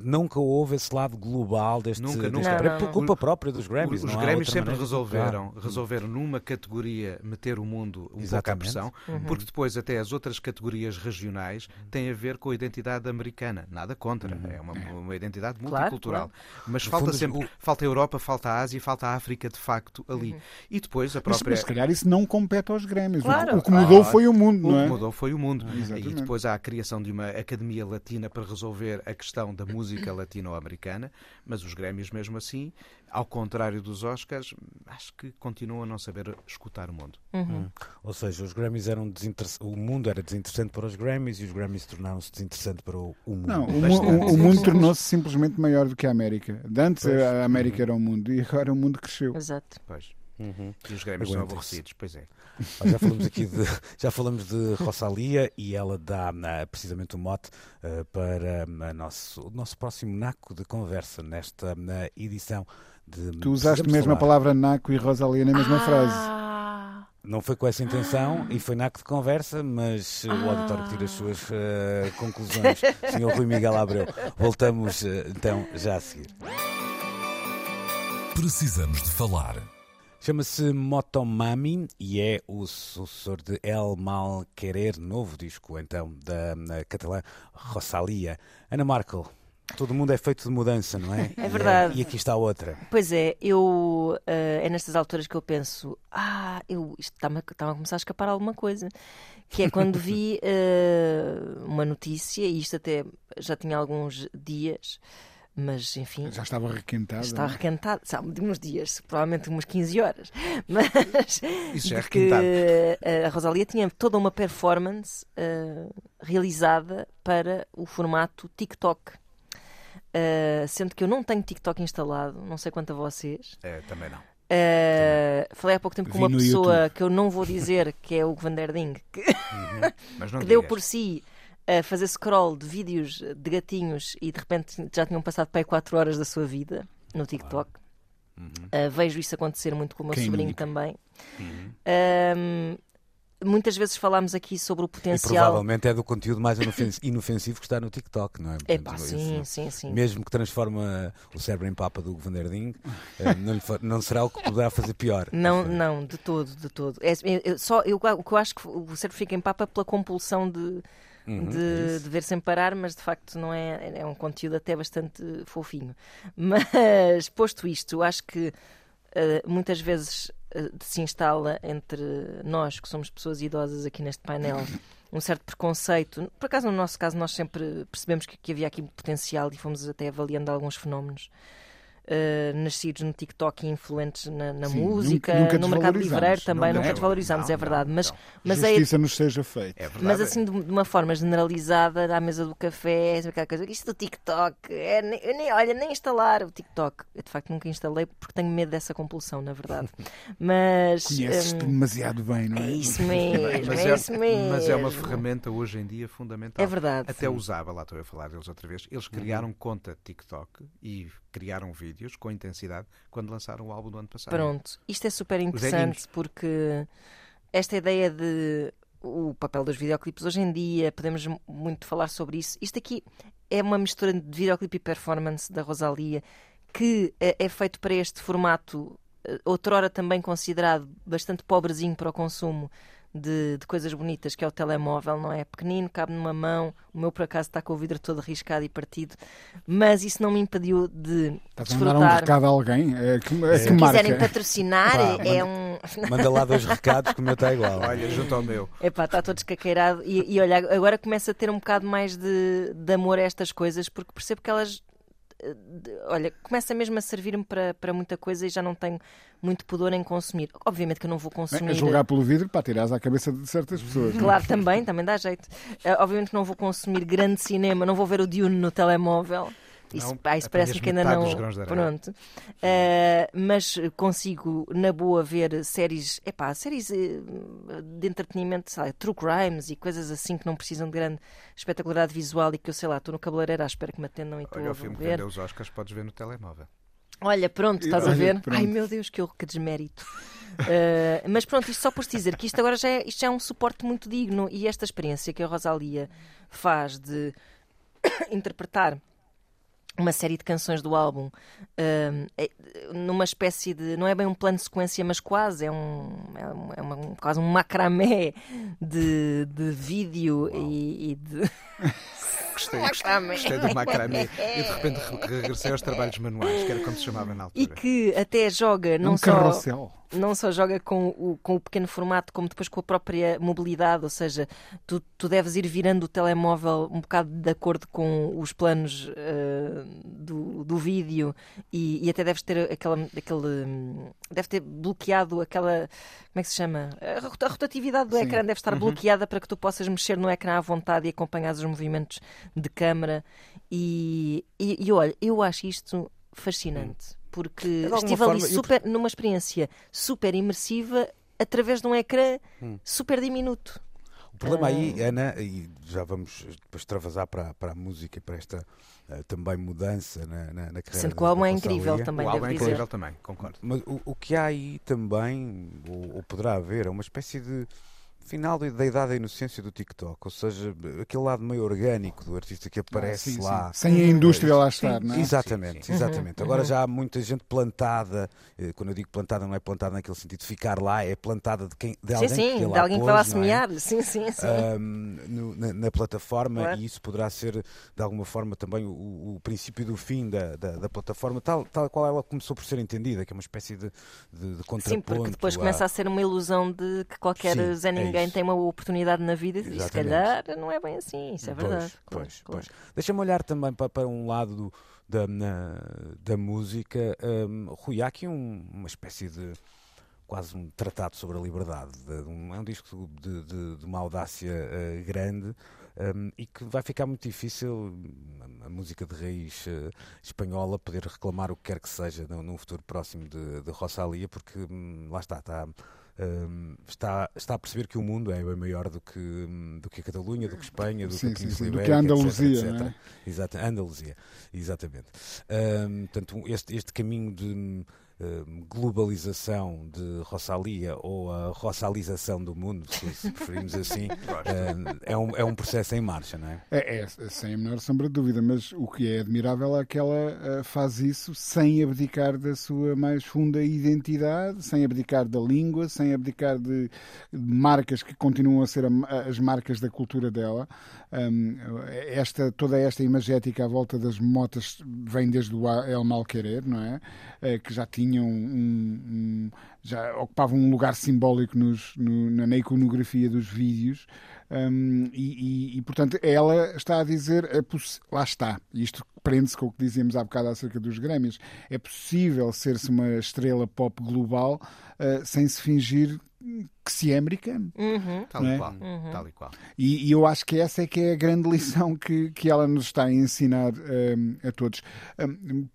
nunca houve esse lado global deste, nunca, deste nunca. Não, por culpa própria dos Grammys. Os, os Grammys sempre resolveram, resolveram numa categoria meter o mundo um Exatamente. pouco à pressão, uhum. porque depois até as outras categorias regionais têm a ver com a identidade americana. Nada contra, uhum. é uma, uma identidade multicultural. Claro, claro. Mas no falta fundo, sempre, o... falta a Europa, falta a Ásia, falta a África de facto ali. Uhum. E depois a própria... Mas, mas se calhar isso não compete aos Grêmios. Claro. O que mudou foi o mundo, não é? O que mudou foi o mundo. Exatamente. E depois há a criação de uma Academia Latina para resolver a questão da música latino-americana, mas os Grêmios, mesmo assim, ao contrário dos Oscars, acho que continuam a não saber escutar o mundo. Uhum. Hum. Ou seja, os Grammys eram o mundo era desinteressante para os Grammys e os Grammys tornaram-se desinteressantes para o, mundo. Não, o, o, o mundo tornou-se simplesmente maior do que a América. Antes pois. a América era o mundo e agora o mundo cresceu. Exato. Pois. Uhum. E os Grêmios são aborrecidos, pois é. Já falamos aqui de, [LAUGHS] já falamos de Rosalia e ela dá precisamente o um mote uh, para uh, nosso, o nosso próximo naco de conversa nesta uh, edição. De, tu usaste mesmo a palavra naco e Rosalia na mesma ah. frase. Não foi com essa intenção ah. e foi naco de conversa, mas ah. o auditório que tira as suas conclusões. [LAUGHS] Senhor Rui Miguel Abreu. Voltamos então já a seguir. Precisamos de falar. Chama-se Motomami e é o sucessor de El Mal Querer, novo disco então da catalã Rosalia. Ana Markel, todo mundo é feito de mudança, não é? [LAUGHS] É verdade. E, aqui está outra. Pois é, eu uh, é nestas alturas que eu penso, ah, eu, isto está-me está a começar a escapar alguma coisa. Que é quando [LAUGHS] vi uh, uma notícia, e isto até já tinha alguns dias, mas enfim. Já estava requentado. Está não? requentado, sabe, de uns dias, provavelmente umas 15 horas. [LAUGHS] Mas. Isso já é que requentado. a Rosalia tinha toda uma performance uh, realizada para o formato TikTok. Uh, sendo que eu não tenho TikTok instalado, não sei quanto a vocês. É, também não. Uh, falei há pouco tempo com uma pessoa YouTube. que eu não vou dizer que é o Van der Ding, que, uhum. [LAUGHS] que deu por si a fazer scroll de vídeos de gatinhos e de repente já tinham passado para aí 4 horas da sua vida no TikTok. Uhum. Uh, vejo isso acontecer muito com o meu Quem sobrinho indica? também. Uhum. Um, muitas vezes falámos aqui sobre o E potencial. provavelmente é do conteúdo mais inofensivo, que está no TikTok, não é? É Portanto, pá, isso, sim, sim, sim. Mesmo que transforma o cérebro em papa do Van der Ding, eh, não, não será o que poderá fazer pior. Não, não, de todo, de todo. É, é- só, eu, o que eu acho que o cérebro fica em papa pela compulsão de, Uhum, é de, isso. de ver sem parar, mas de facto não é, é um conteúdo até bastante fofinho. [LAUGHS] Mas, posto isto, eu acho que eh, muitas vezes eh, se instala entre nós, que somos pessoas idosas aqui neste painel, [LAUGHS] um certo preconceito. Por acaso, no nosso caso, nós sempre percebemos que, que havia aqui potencial e fomos até avaliando alguns fenómenos uh, nascidos no TikTok e influentes na, na Sim, música, nunca- nunca no mercado livreiro também, Não, nunca desvalorizamos, não, é verdade. não, mas, não. mas é Justiça nos seja feita. É verdade. mas assim, de de uma forma generalizada, à mesa do café, aquela coisa, isto do TikTok, é, nem, eu nem- olha, nem instalar o TikTok. Eu de facto nunca instalei porque tenho medo dessa compulsão, na verdade. [LAUGHS] Mas. Conheces-te hum, demasiado bem, não é é? isso [LAUGHS] mesmo, mas, é, é, isso mesmo. mas é uma ferramenta hoje em dia fundamental. É verdade. Até usava, lá estou a falar deles outra vez, eles criaram conta TikTok e criaram vídeos com intensidade quando lançaram o álbum do ano passado. Pronto, isto é super interessante porque esta ideia de o papel dos videoclipes hoje em dia, podemos muito falar sobre isso. Isto aqui é uma mistura de videoclipe e performance da Rosalia que é, é feito para este formato, eh, outrora também considerado bastante pobrezinho para o consumo de, de coisas bonitas, que é o telemóvel, não é? Pequenino, cabe numa mão. O meu, por acaso, está com o vidro todo riscado e partido, mas isso não me impediu de Estás a mandar um desfrutar. recado a alguém? É, que, é Se que quiserem patrocinar, Pá, é manda- um. [LAUGHS] Manda lá dois recados que o meu está igual. Olha, junto ao meu. Epá, está todo escaqueirado. E, e olha, agora começo a ter um bocado mais de, de amor a estas coisas, porque percebo que elas. Eh, olha, começa mesmo a servir-me para, para muita coisa e já não tenho muito pudor em consumir. Obviamente que eu não vou Bem, consumir. a julgar pelo vidro para tirares à cabeça de certas pessoas. é? Claro, também, também dá jeito. Eh, obviamente que não vou consumir grande cinema, não vou ver o Dune no telemóvel. Isso, Não, isso parece que ainda não. Pronto. Eh, mas consigo, na boa, ver séries, epá, séries eh, de entretenimento, sei lá, true crimes e coisas assim que não precisam de grande espetacularidade visual e que eu sei lá, estou no cabeleireiro à espera que me atendam e estou Olha, a o filme que ver. vendeu os Oscars podes ver no telemóvel. Olha, pronto, estás a ver? pronto. Ai meu Deus, que, que desmérito. Uh, mas pronto, isto só por te dizer que isto agora já é, isto já é um suporte muito digno e esta experiência que a Rosalia faz de [COUGHS] interpretar uma série de canções do álbum um, é- numa espécie de não é bem um plano de sequência mas quase é um é, um- é uma- um- quase um macramé de, de vídeo e, e de [LAUGHS] Gostei, gostei, gostei do macramé. E de repente re- regressei aos trabalhos manuais, que era como se chamava na altura. e que até joga É não um só carrossel. Não só joga com o, com o pequeno formato, como depois com a própria mobilidade, ou seja, tu, tu deves ir virando o telemóvel um bocado de acordo com os planos eh, do, do vídeo e, e até deves ter aquela, aquele. Deve ter bloqueado aquela. Como é que se chama? A rota- a rotatividade do Sim. ecrã deve estar bloqueada para que tu possas mexer no ecrã à vontade e acompanhar os movimentos de câmara. E, e, e olha, eu acho isto fascinante. Porque alguma estive ali forma, eu- super, numa experiência super imersiva através de um ecrã super diminuto. O problema aí, Ana, e já vamos depois travasar para, para a música, para esta eh, também mudança na, na, na carreira Sendo que o álbum é incrível também, o álbum é dizer. incrível também, concordo. Mas o, o que há aí também, ou, ou poderá haver, é uma espécie de final da da idade da inocência do TikTok, ou seja, aquele lado meio orgânico do artista que aparece Ah, sim, lá. sim. Sem a indústria lá estar, não é? Exatamente, Sim, sim. exatamente. Agora já há muita gente plantada, eh, quando eu digo plantada não é plantada naquele sentido de ficar lá, é plantada de, quem, de Sim, alguém sim, que de lá alguém que vai lá pôs, é? semear. Sim, sim, sim. Ahm, no- na, na plataforma Claro. e isso poderá ser de alguma forma também o, o princípio do fim da, da, da plataforma, tal, tal qual ela começou por ser entendida, que é uma espécie de, de, de contraponto. Sim, porque depois a- começa a ser uma ilusão de que qualquer Sim, Zé é Ninguém tem uma oportunidade na vida e se calhar não é bem assim, isso é verdade. Pois, Claro, pois, claro. pois. Deixa-me olhar também para, para um lado do- da, na- da música. Um, Rui, há aqui um- uma espécie de quase um tratado sobre a liberdade. de- um- é um disco de, de- de uma audácia eh, grande. um, e que vai ficar muito difícil hum, a, a música de raiz eh, espanhola poder reclamar o que quer que seja num futuro próximo de, de Rosalia, porque hum, lá está, está, hum, está, está a perceber que o mundo é bem maior do que, do que a Catalunha, do que Espanha, do Sim, que a Península do que a Ibérica, Andaluzia, etc, não é? etc. Exato, Andaluzia, exatamente. Hum, portanto, este, este caminho de globalização de Rosalia ou a rossalização do mundo, se, se preferimos assim, [LAUGHS] hum, é, um, é um processo em marcha, não é? É, é, sem a menor sombra de dúvida, mas o que é admirável é que ela eh, faz isso sem abdicar da sua mais funda identidade, sem abdicar da língua, sem abdicar de, marcas que continuam a ser a- as marcas da cultura dela. Hum, esta, toda esta imagética à volta das motas vem desde o El Malquerer, não é? Eh, Que já tinha tinham um, um, já ocupavam um lugar simbólico nos, no, na iconografia dos vídeos. Um, e, e, e, portanto, ela está a dizer: é lá está, isto prende-se com o que dizíamos há bocado acerca dos Grêmios. É possível ser-se uma estrela pop global uh, sem se fingir que se é americano. Uhum. Tal, e é? qual, uhum. tal e qual. E, e, eu acho que essa é que é a grande lição que, que ela nos está a ensinar um, a todos. Um,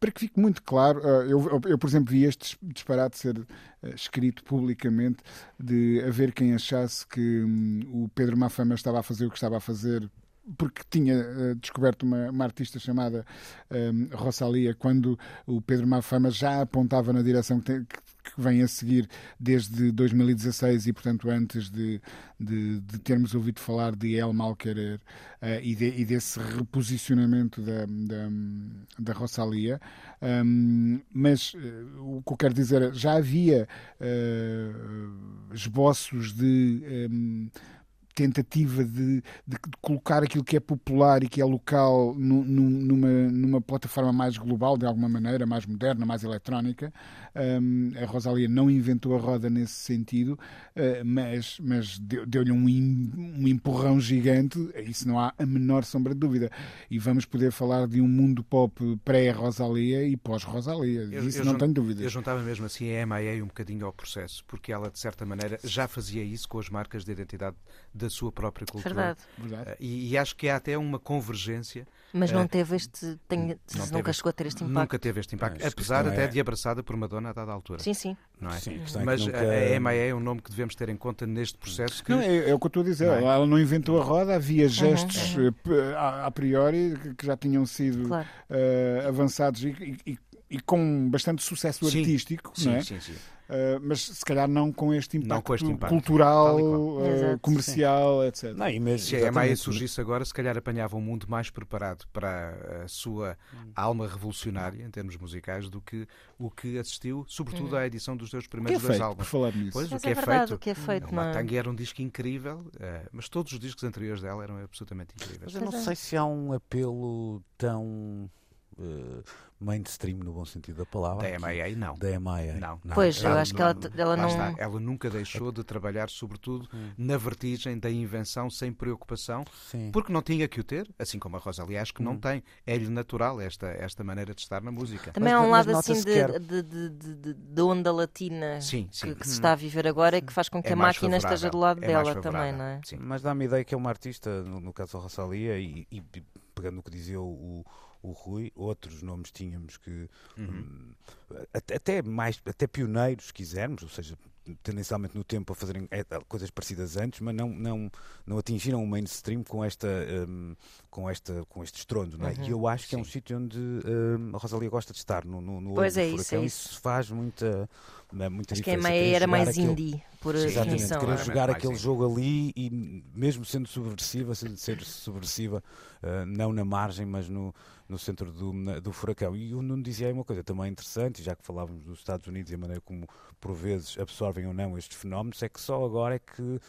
para que fique muito claro, uh, eu, eu, por exemplo, vi este disparate ser uh, escrito publicamente de haver quem achasse que um, o Pedro Mafama estava a fazer o que estava a fazer porque tinha uh, descoberto uma, uma, artista chamada um, Rosalia quando o Pedro Mafama já apontava na direção que, que, que, vem a seguir desde 2016 e, portanto, antes de, de, de termos ouvido falar de El Malquerer uh, e, de, e, desse reposicionamento da, da, da Rosalia. Um, mas uh, o que eu quero dizer é já havia esboços de. Um, tentativa de, de, colocar aquilo que é popular e que é local numa, numa plataforma mais global, de alguma maneira, mais moderna, mais eletrónica. Um, a Rosalia não inventou a roda nesse sentido, uh, mas, mas deu-lhe um, um empurrão gigante, isso não há a menor sombra de dúvida. E vamos poder falar de um mundo pop pré-Rosalia e pós-Rosalia, isso eu não tenho dúvida. Eu juntava mesmo assim a MIA um bocadinho ao processo, porque ela, de certa maneira, já fazia isso com as marcas de identidade da sua própria cultura. Verdade. Verdade. Uh, e, e, acho que há até uma convergência. Mas não uh, teve este. Tem, não nunca teve, chegou a ter este impacto. Nunca teve este impacto, apesar até é... de abraçada por Madonna a dada altura. Sim, sim. Não é? sim Mas nunca... a MIA é um nome que devemos ter em conta neste processo. Que... Não, é, é, o que eu estou a dizer. Não é? Ela não inventou a roda, havia uhum, gestos uhum. a, a, priori que já tinham sido claro. uh, avançados e, e, e, com bastante sucesso sim. artístico, sim, não é? Sim, sim. Uh, mas se calhar não com este impacto, com este impacto. cultural, uh, comercial, Sim. etc. Não, mas, se a Maia surgisse agora, se calhar apanhava um mundo mais preparado para a sua hum. alma revolucionária em termos musicais do que o que assistiu, sobretudo hum. à edição dos seus primeiros é dois álbuns. Por falar nisso. Pois, o que é, é, verdade, feito. O que é feito o Matangue era um disco incrível, uh, mas todos os discos anteriores dela eram absolutamente incríveis. Mas eu não sei se há um apelo tão uh, mainstream no bom sentido da palavra. Da MIA, não. Da MIA. Não. não. Pois, eu acho que ela, ela não. Está. Ela nunca deixou de trabalhar, sobretudo, hum. na vertigem da invenção sem preocupação, Sim. porque não tinha que o ter, assim como a Rosalia acho que não hum. tem. É-lhe natural esta, esta maneira de estar na música. Também mas, há um lado assim de, de, de, de, de onda latina sim, sim. Que, que, se está a viver agora e que faz com que é a máquina favorável. esteja do lado é dela também, não é? Sim. Mas dá-me ideia que é uma artista, no, no caso da Rosalia, e, e pegando no que dizia o, o Rui, outros nomes tínhamos que uhum. um, até mais até pioneiros, se quisermos, ou seja, tendencialmente no tempo a fazerem é, coisas parecidas antes, mas não, não, não atingiram o mainstream com esta um, com esta com este estrondo, não é? Uhum, e eu acho que sim. é um sítio onde um, a Rosalia gosta de estar no, no, no pois é isso, é isso. isso faz muita muita acho diferença. que a era mais aquele... indie por Exatamente, definição. querer jogar aquele jogo ali e mesmo sendo subversiva, sendo ser subversiva, uh, não na margem, mas no, no centro do, na, do furacão. E o Nuno dizia aí uma coisa também interessante, já que falávamos dos Estados Unidos e a maneira como por vezes absorvem ou não estes fenómenos, é que só agora é que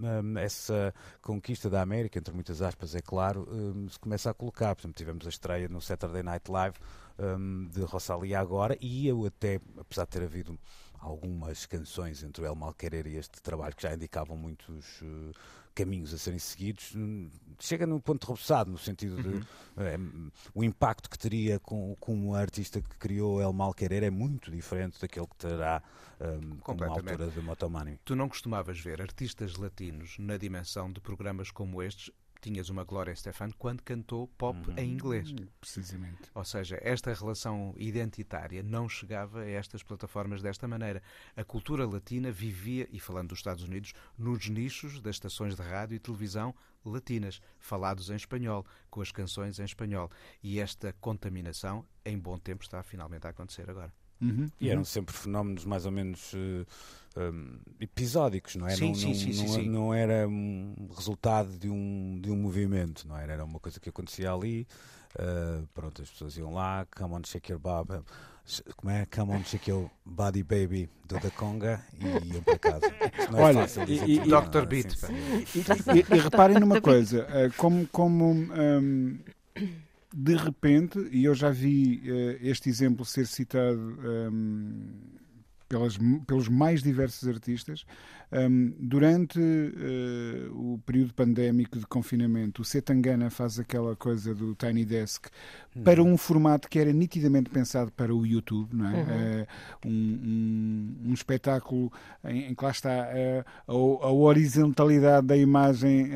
um, essa conquista da América, entre muitas aspas, é claro, um, se começa a colocar. Por exemplo, tivemos a estreia no Saturday Night Live um, de Rosalia agora e eu até, apesar de ter havido algumas canções entre o El Malquerer e este trabalho que já indicavam muitos uh, caminhos a serem seguidos, chega num ponto rebuçado, no sentido de uhum. é, o impacto que teria com, com um artista que criou El Malquerer é muito diferente daquele que terá um, com a altura de Motomani. Tu não costumavas ver artistas latinos na dimensão de programas como estes tinhas uma Glória Stefan quando cantou pop uhum. em inglês. Precisamente. Ou seja, esta relação identitária não chegava a estas plataformas desta maneira. A cultura latina vivia, e falando dos Estados Unidos, nos nichos das estações de rádio e televisão latinas, falados em espanhol, com as canções em espanhol. E esta contaminação, em bom tempo, está finalmente a acontecer agora. Uhum. E eram sempre fenómenos mais ou menos uh, um, episódicos, não é? Sim, não, sim, não, sim, não, sim, não, era um resultado de um, de um movimento, não era? Era uma coisa que acontecia ali. Uh, pronto, as pessoas iam lá, come on, shake your bob, como é? Come on, shake your body baby do da Conga e iam para casa. É Olha, e, e, Dr. Beat. Assim, e, e, reparem numa coisa, uh, como, como um, de repente, e eu já vi uh, este exemplo ser citado um, pelas, pelos mais diversos artistas, um, durante uh, o período pandémico de confinamento, o Setangana faz aquela coisa do Tiny Desk uhum. para um formato que era nitidamente pensado para o YouTube, não é? Uhum. Uh, um, um, um, espetáculo em, em, que lá está uh, a, a, horizontalidade da imagem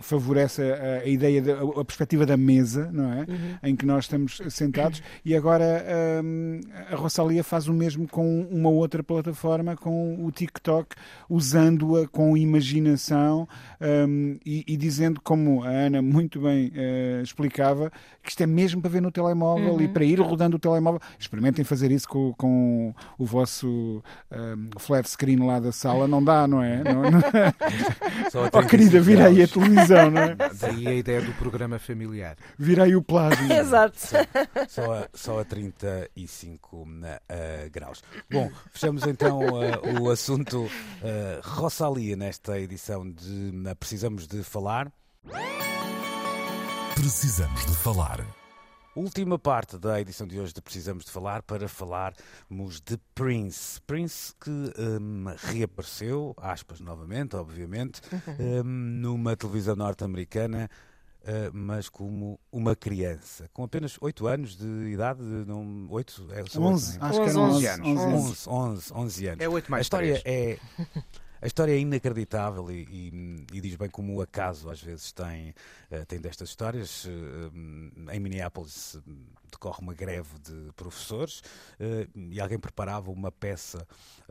favorece a, a ideia, de, a, perspectiva da mesa, não é? Uhum. Em que nós estamos sentados e agora a Rosalia faz o mesmo com uma outra plataforma, com o TikTok, usando usando-a com imaginação um, e, e, dizendo, como a Ana muito bem uh, explicava, que isto é mesmo para ver no telemóvel uhum. e para ir rodando o telemóvel. Experimentem fazer isso com, com o vosso um, flat screen lá da sala, não dá, não é? Não, não... [LAUGHS] oh, querida, virei a televisão, não é? Daí a ideia do programa familiar. Virei o plasma. [LAUGHS] Exato. Só a, só a 35 uh, graus. Bom, fechamos então uh, o assunto uh, Rosalia nesta edição de Precisamos de Falar. Precisamos de Falar. Última parte da edição de hoje de Precisamos de Falar para falarmos de Prince. Prince que um, reapareceu, aspas novamente, obviamente, um, numa televisão norte-americana. Uh, mas como uma criança, com apenas 8 anos de idade, não, 8, é, 11, 8, é? acho 11, que eram 11, 11 anos. 11, 11, 11 anos. É 8 mais A história 3. é a história é inacreditável e, e, e, diz bem como o acaso às vezes tem, uh, tem destas histórias. Uh, em Minneapolis uh, decorre uma greve de professores e alguém preparava uma peça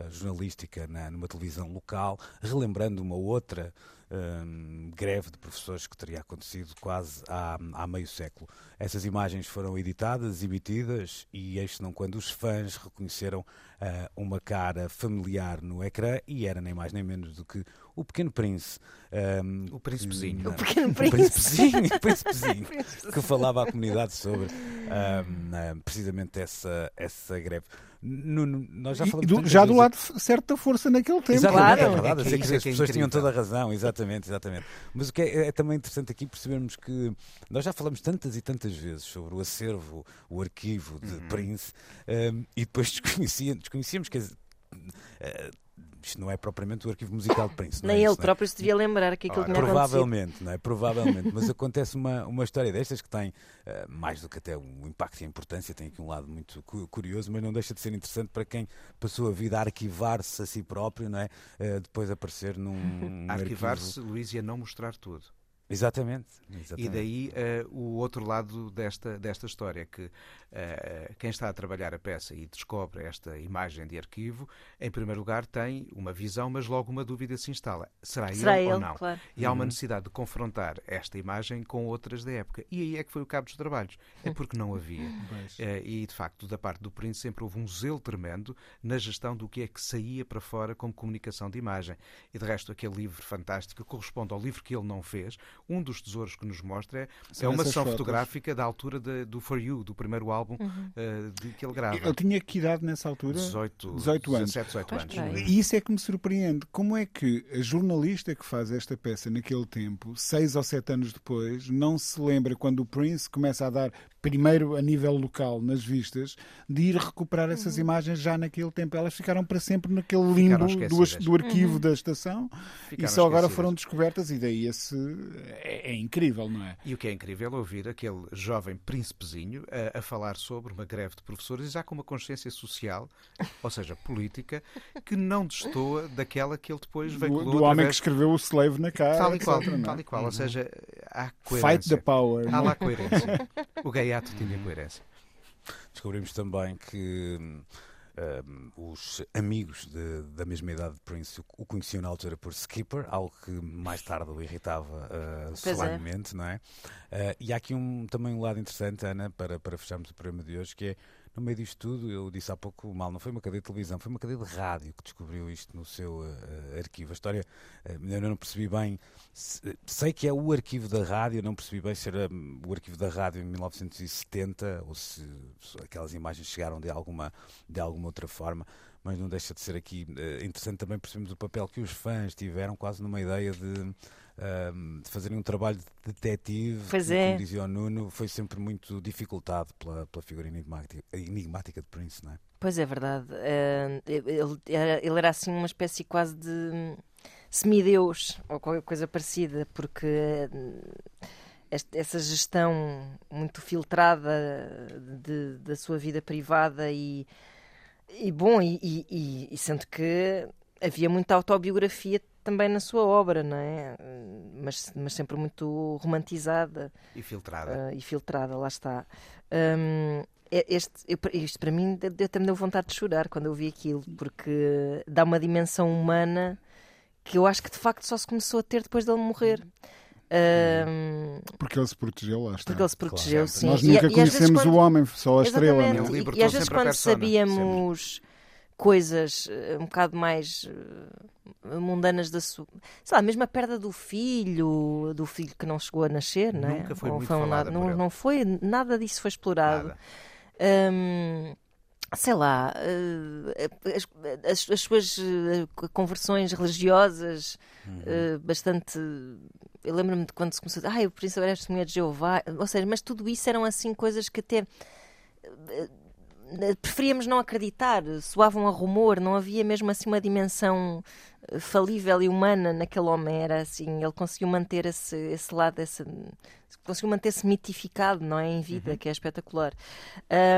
jornalística na, numa televisão local, relembrando uma outra um, greve de professores que teria acontecido quase há, há meio século. Essas imagens foram editadas, emitidas e eis não quando os fãs reconheceram uh, uma cara familiar no ecrã e era nem mais nem menos do que o Pequeno Príncipe. Um, o Príncipezinho. O Pequeno Príncipezinho. [LAUGHS] o Príncipezinho, que falava à comunidade sobre um, precisamente essa, essa greve. No, no, nós já falamos do, já do lado certo da força naquele tempo. Exatamente, claro. é verdade. É que, que as é pessoas tinham toda a razão, exatamente, exatamente. Mas o que é, é, também interessante aqui percebermos que nós já falamos tantas e tantas vezes sobre o acervo, o arquivo de uhum. Prince, um, e depois [LAUGHS] desconhecíamos, desconhecíamos que. Uh, isto não é propriamente o arquivo musical de Prince. Nem é ele isso, próprio se devia lembrar que aquilo tinha Provavelmente, não é? Provavelmente. Mas acontece uma, uma história destas que tem, uh, mais do que até um impacto e a importância, tem aqui um lado muito curioso, mas não deixa de ser interessante para quem passou a vida a arquivar-se a si próprio, não é? Uh, depois aparecer num. [LAUGHS] Arquivar-se, Luís, e a não mostrar tudo. Exatamente, exatamente. E daí uh, o outro lado desta, desta história, que uh, quem está a trabalhar a peça e descobre esta imagem de arquivo, em primeiro lugar tem uma visão, mas logo uma dúvida se instala. Será, Será ele, ele, ou não? Claro. E há uma uhum. necessidade de confrontar esta imagem com outras da época. E aí é que foi o cabo dos trabalhos. É porque não havia. [LAUGHS] Uh, e, de facto, da parte do Prince sempre houve um zelo tremendo na gestão do que é que saía para fora como comunicação de imagem. E, de resto, aquele livro fantástico corresponde ao livro que ele não fez, um dos tesouros que nos mostra é, é uma sessão fotográfica da altura de, do For You, do primeiro álbum uhum. uh, de, que ele grava. Ele tinha que idade nessa altura? 18, 18 anos. 17, 18 anos. E isso é que me surpreende. Como é que a jornalista que faz esta peça naquele tempo, seis ou sete anos depois, não se lembra quando o Prince começa a dar primeiro a nível local, nas vistas, de ir recuperar essas uhum. imagens já naquele tempo. Elas ficaram para sempre naquele limbo do, do, arquivo uhum. da estação ficaram e só agora foram descobertas, e daí esse é, é, incrível, não é? E o que é incrível é ouvir aquele jovem príncipezinho a, a falar sobre uma greve de professores e já com uma consciência social, ou seja, política, que não destoa daquela que ele depois veio Do, do homem que escreveu o Slave na cara. Tal e qual, etc, tal e qual. Uhum. Ou seja, há coerência. Fight the power. Há lá coerência. O Gaiato tinha coerência. Descobrimos também que os amigos de, da mesma idade de Prince o conheciam na altura por Skipper, algo que mais tarde o irritava uh, solenemente, é. não é? Uh, e há aqui um, também um lado interessante, Ana, para, para fecharmos o programa de hoje, que é no meio disto tudo, eu disse há pouco mal, não foi uma cadeia de televisão, foi uma cadeia de rádio que descobriu isto no seu uh, arquivo. A história, uh, eu não percebi bem, se, sei que é o arquivo da rádio, não percebi bem se era um, o arquivo da rádio em 1970 ou se, se, aquelas imagens chegaram de alguma, de alguma outra forma, mas não deixa de ser aqui uh, interessante também percebemos o papel que os fãs tiveram quase numa ideia de, de fazerem um trabalho de detetive. Pois que, é. Como dizia o Nuno, foi sempre muito dificultado pela, pela figura enigmática, enigmática de Prince, não é? Pois é verdade. Uh, ele, era, ele era assim uma espécie quase de semideus ou qualquer coisa parecida, porque esta, essa gestão muito filtrada de, da sua vida privada e, e bom, e, e, e sendo que havia muita autobiografia também na sua obra, não é? Mas, mas sempre muito romantizada. E filtrada. Uh, e filtrada, lá está. Um, este, eu, isto para mim até me deu vontade de chorar quando eu vi aquilo, porque dá uma dimensão humana que eu acho que de facto só se começou a ter depois dele morrer. Um, porque ele se protegeu, lá está. Porque ele se protegeu, claro. sim. Nós nunca e, conhecemos quando... o homem, só a estrela. Não? E, e às vezes quando sabíamos sempre. Coisas um bocado mais uh, mundanas da sua... Sei lá, mesmo a perda do filho, do filho que não chegou a nascer, não é? Foi Ou muito foi um nada, não, não foi, nada disso foi explorado. Um, sei lá, as, as, as, suas conversões religiosas uhum. bastante. Eu lembro-me de quando se começou a dizer, ah, o príncipe era testemunha de Jeová, ou seja, mas tudo isso eram assim coisas que até preferíamos não acreditar, soavam a rumor, não havia mesmo assim uma dimensão falível e humana naquele homem, era assim, ele conseguiu manter esse, esse lado, esse, conseguiu manter-se mitificado, não é, em vida, uhum. que é espetacular.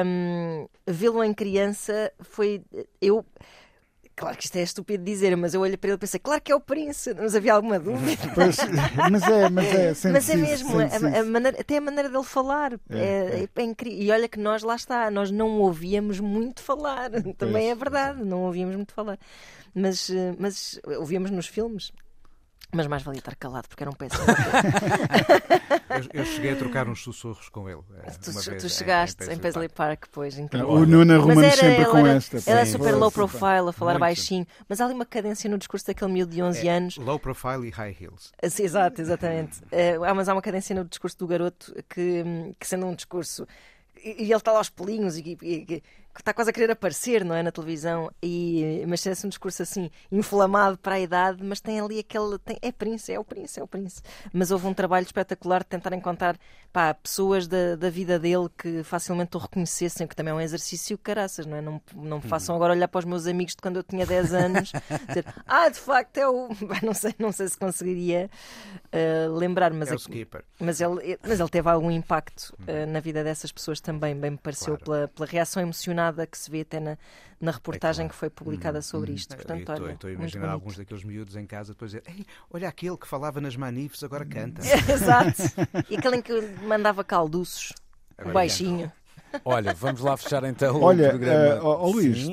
Um, Vê-lo em criança foi, eu... Claro que isto é estúpido dizer, mas eu olho para ele e pensei, claro que é o príncipe, mas havia alguma dúvida. [LAUGHS] Pois, mas é, mas é, mas é mesmo, a, a maneira, até a maneira dele falar é, é, é. é incrível. E olha que nós lá está, nós não ouvíamos muito falar, [LAUGHS] também é verdade, não ouvíamos muito falar. Mas, mas ouvíamos nos filmes. Mas mais valia estar calado porque era um péssimo. [LAUGHS] eu, eu, cheguei a trocar uns sussurros com ele. Tu, tu chegaste em, em Paisley Park, Park pois. Incrível. O Nuno arruma sempre com era, esta. Ele é super low profile, a falar Muito. baixinho. Mas há ali uma cadência no discurso daquele miúdo de 11 é, anos. Low profile e high heels. Exato, exatamente. [LAUGHS] É, mas há uma cadência no discurso do garoto que, que sendo um discurso e ele está lá aos pulinhos e, e, está quase a querer aparecer, não é, na televisão, e, mas tem um discurso assim, inflamado para a idade, mas tem ali aquele, tem, é príncipe, é o príncipe, é o príncipe. Mas houve um trabalho espetacular de tentar encontrar, pá, pessoas da, da vida dele que facilmente o reconhecessem, que também é um exercício caraças, não é? Não, não me façam agora olhar para os meus amigos de quando eu tinha 10 anos, [LAUGHS] dizer, ah, de facto é o, [LAUGHS] não sei, não sei se conseguiria uh, lembrar, mas, é skipper. mas, ele, mas ele teve algum impacto uh, na vida dessas pessoas também, bem me pareceu, claro. pela, pela reação emocionada que se vê até na, na reportagem é claro. que foi publicada uhum. sobre isto. Portanto, estou, olha, estou a imaginar alguns daqueles miúdos em casa depois dizer olha aquele que falava nas manifes, agora canta. [LAUGHS] Exato. E aquele em que mandava calduços, o baixinho. Canta. Olha, vamos lá fechar então Olha, o programa. Uh, oh, Luís,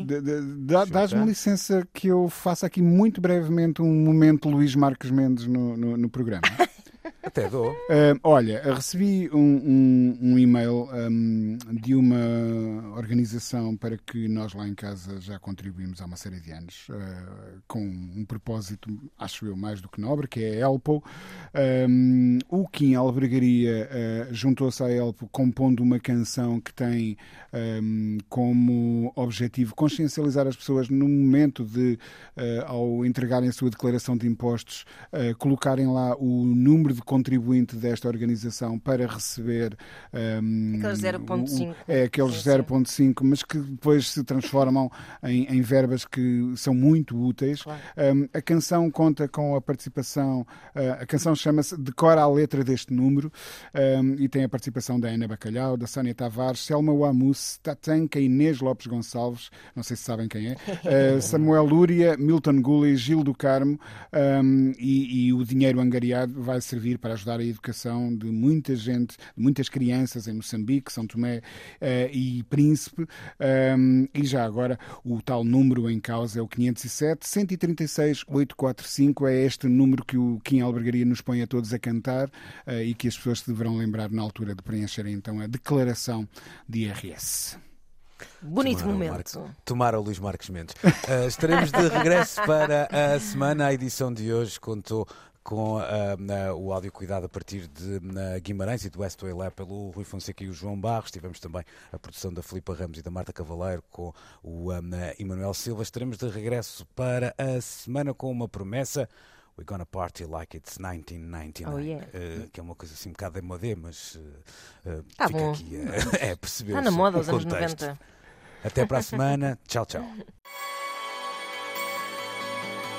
dás-me licença que eu faça aqui muito brevemente um momento Luís Marques Mendes no, no, no programa. Até dou. Uh, olha, recebi um, um, um e-mail um, de uma organização para que nós lá em casa já contribuímos há uma série de anos, uh, com um propósito, acho eu, mais do que nobre, que é a Elpo. o Kim Albergaria uh, juntou-se à Elpo compondo uma canção que tem como objetivo consciencializar as pessoas no momento de, ao entregarem a sua declaração de impostos, colocarem lá o número de contribuinte desta organização para receber um, aqueles 0.5 é aqueles 0.5 mas que depois se transformam em, em verbas que são muito úteis. Claro. um, a canção conta com a participação uh, a canção chama-se Decora a letra deste número um, e tem a participação da Ana Bacalhau da Sónia Tavares Selma Wamus Tatanka Inês Lopes Gonçalves não sei se sabem quem é uh, [LAUGHS] Samuel Lúria Milton Gulli Gil do Carmo e, e o dinheiro angariado vai servir para ajudar a educação de muita gente, de muitas crianças em Moçambique, São Tomé uh, e Príncipe. Um, e já agora, o tal número em causa é o 507 136 845. É este número que o Kim Albergaria nos põe a todos a cantar uh, e que as pessoas se deverão lembrar na altura de preencherem então a declaração de IRS. Bonito tomara momento. Tomara o Luís Marques Mendes. Uh, estaremos de regresso para a semana. A edição de hoje contou com uh, o áudio cuidado a partir de uh, Guimarães e do Westway Lab pelo Rui Fonseca e o João Barros. Tivemos também a produção da Filipa Ramos e da Marta Cavaleiro com o um, Emanuel Silva. Estaremos de regresso para a semana com uma promessa. We're gonna party like it's 1999. Oh, yeah. uh, que é uma coisa assim um bocado de modé, mas uh, tá fica bom. aqui. [LAUGHS] é, percebeu Está na moda os anos 90. Até para a semana. [LAUGHS] tchau, tchau.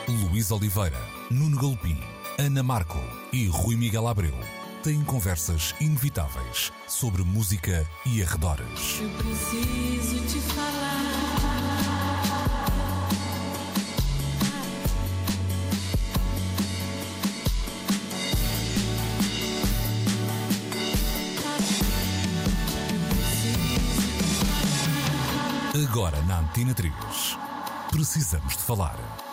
Luís Oliveira, Nuno Galpim, Ana Marco e Rui Miguel Abreu têm conversas inevitáveis sobre música e arredores. Eu preciso te falar. Agora na Antena 3. Precisamos de falar.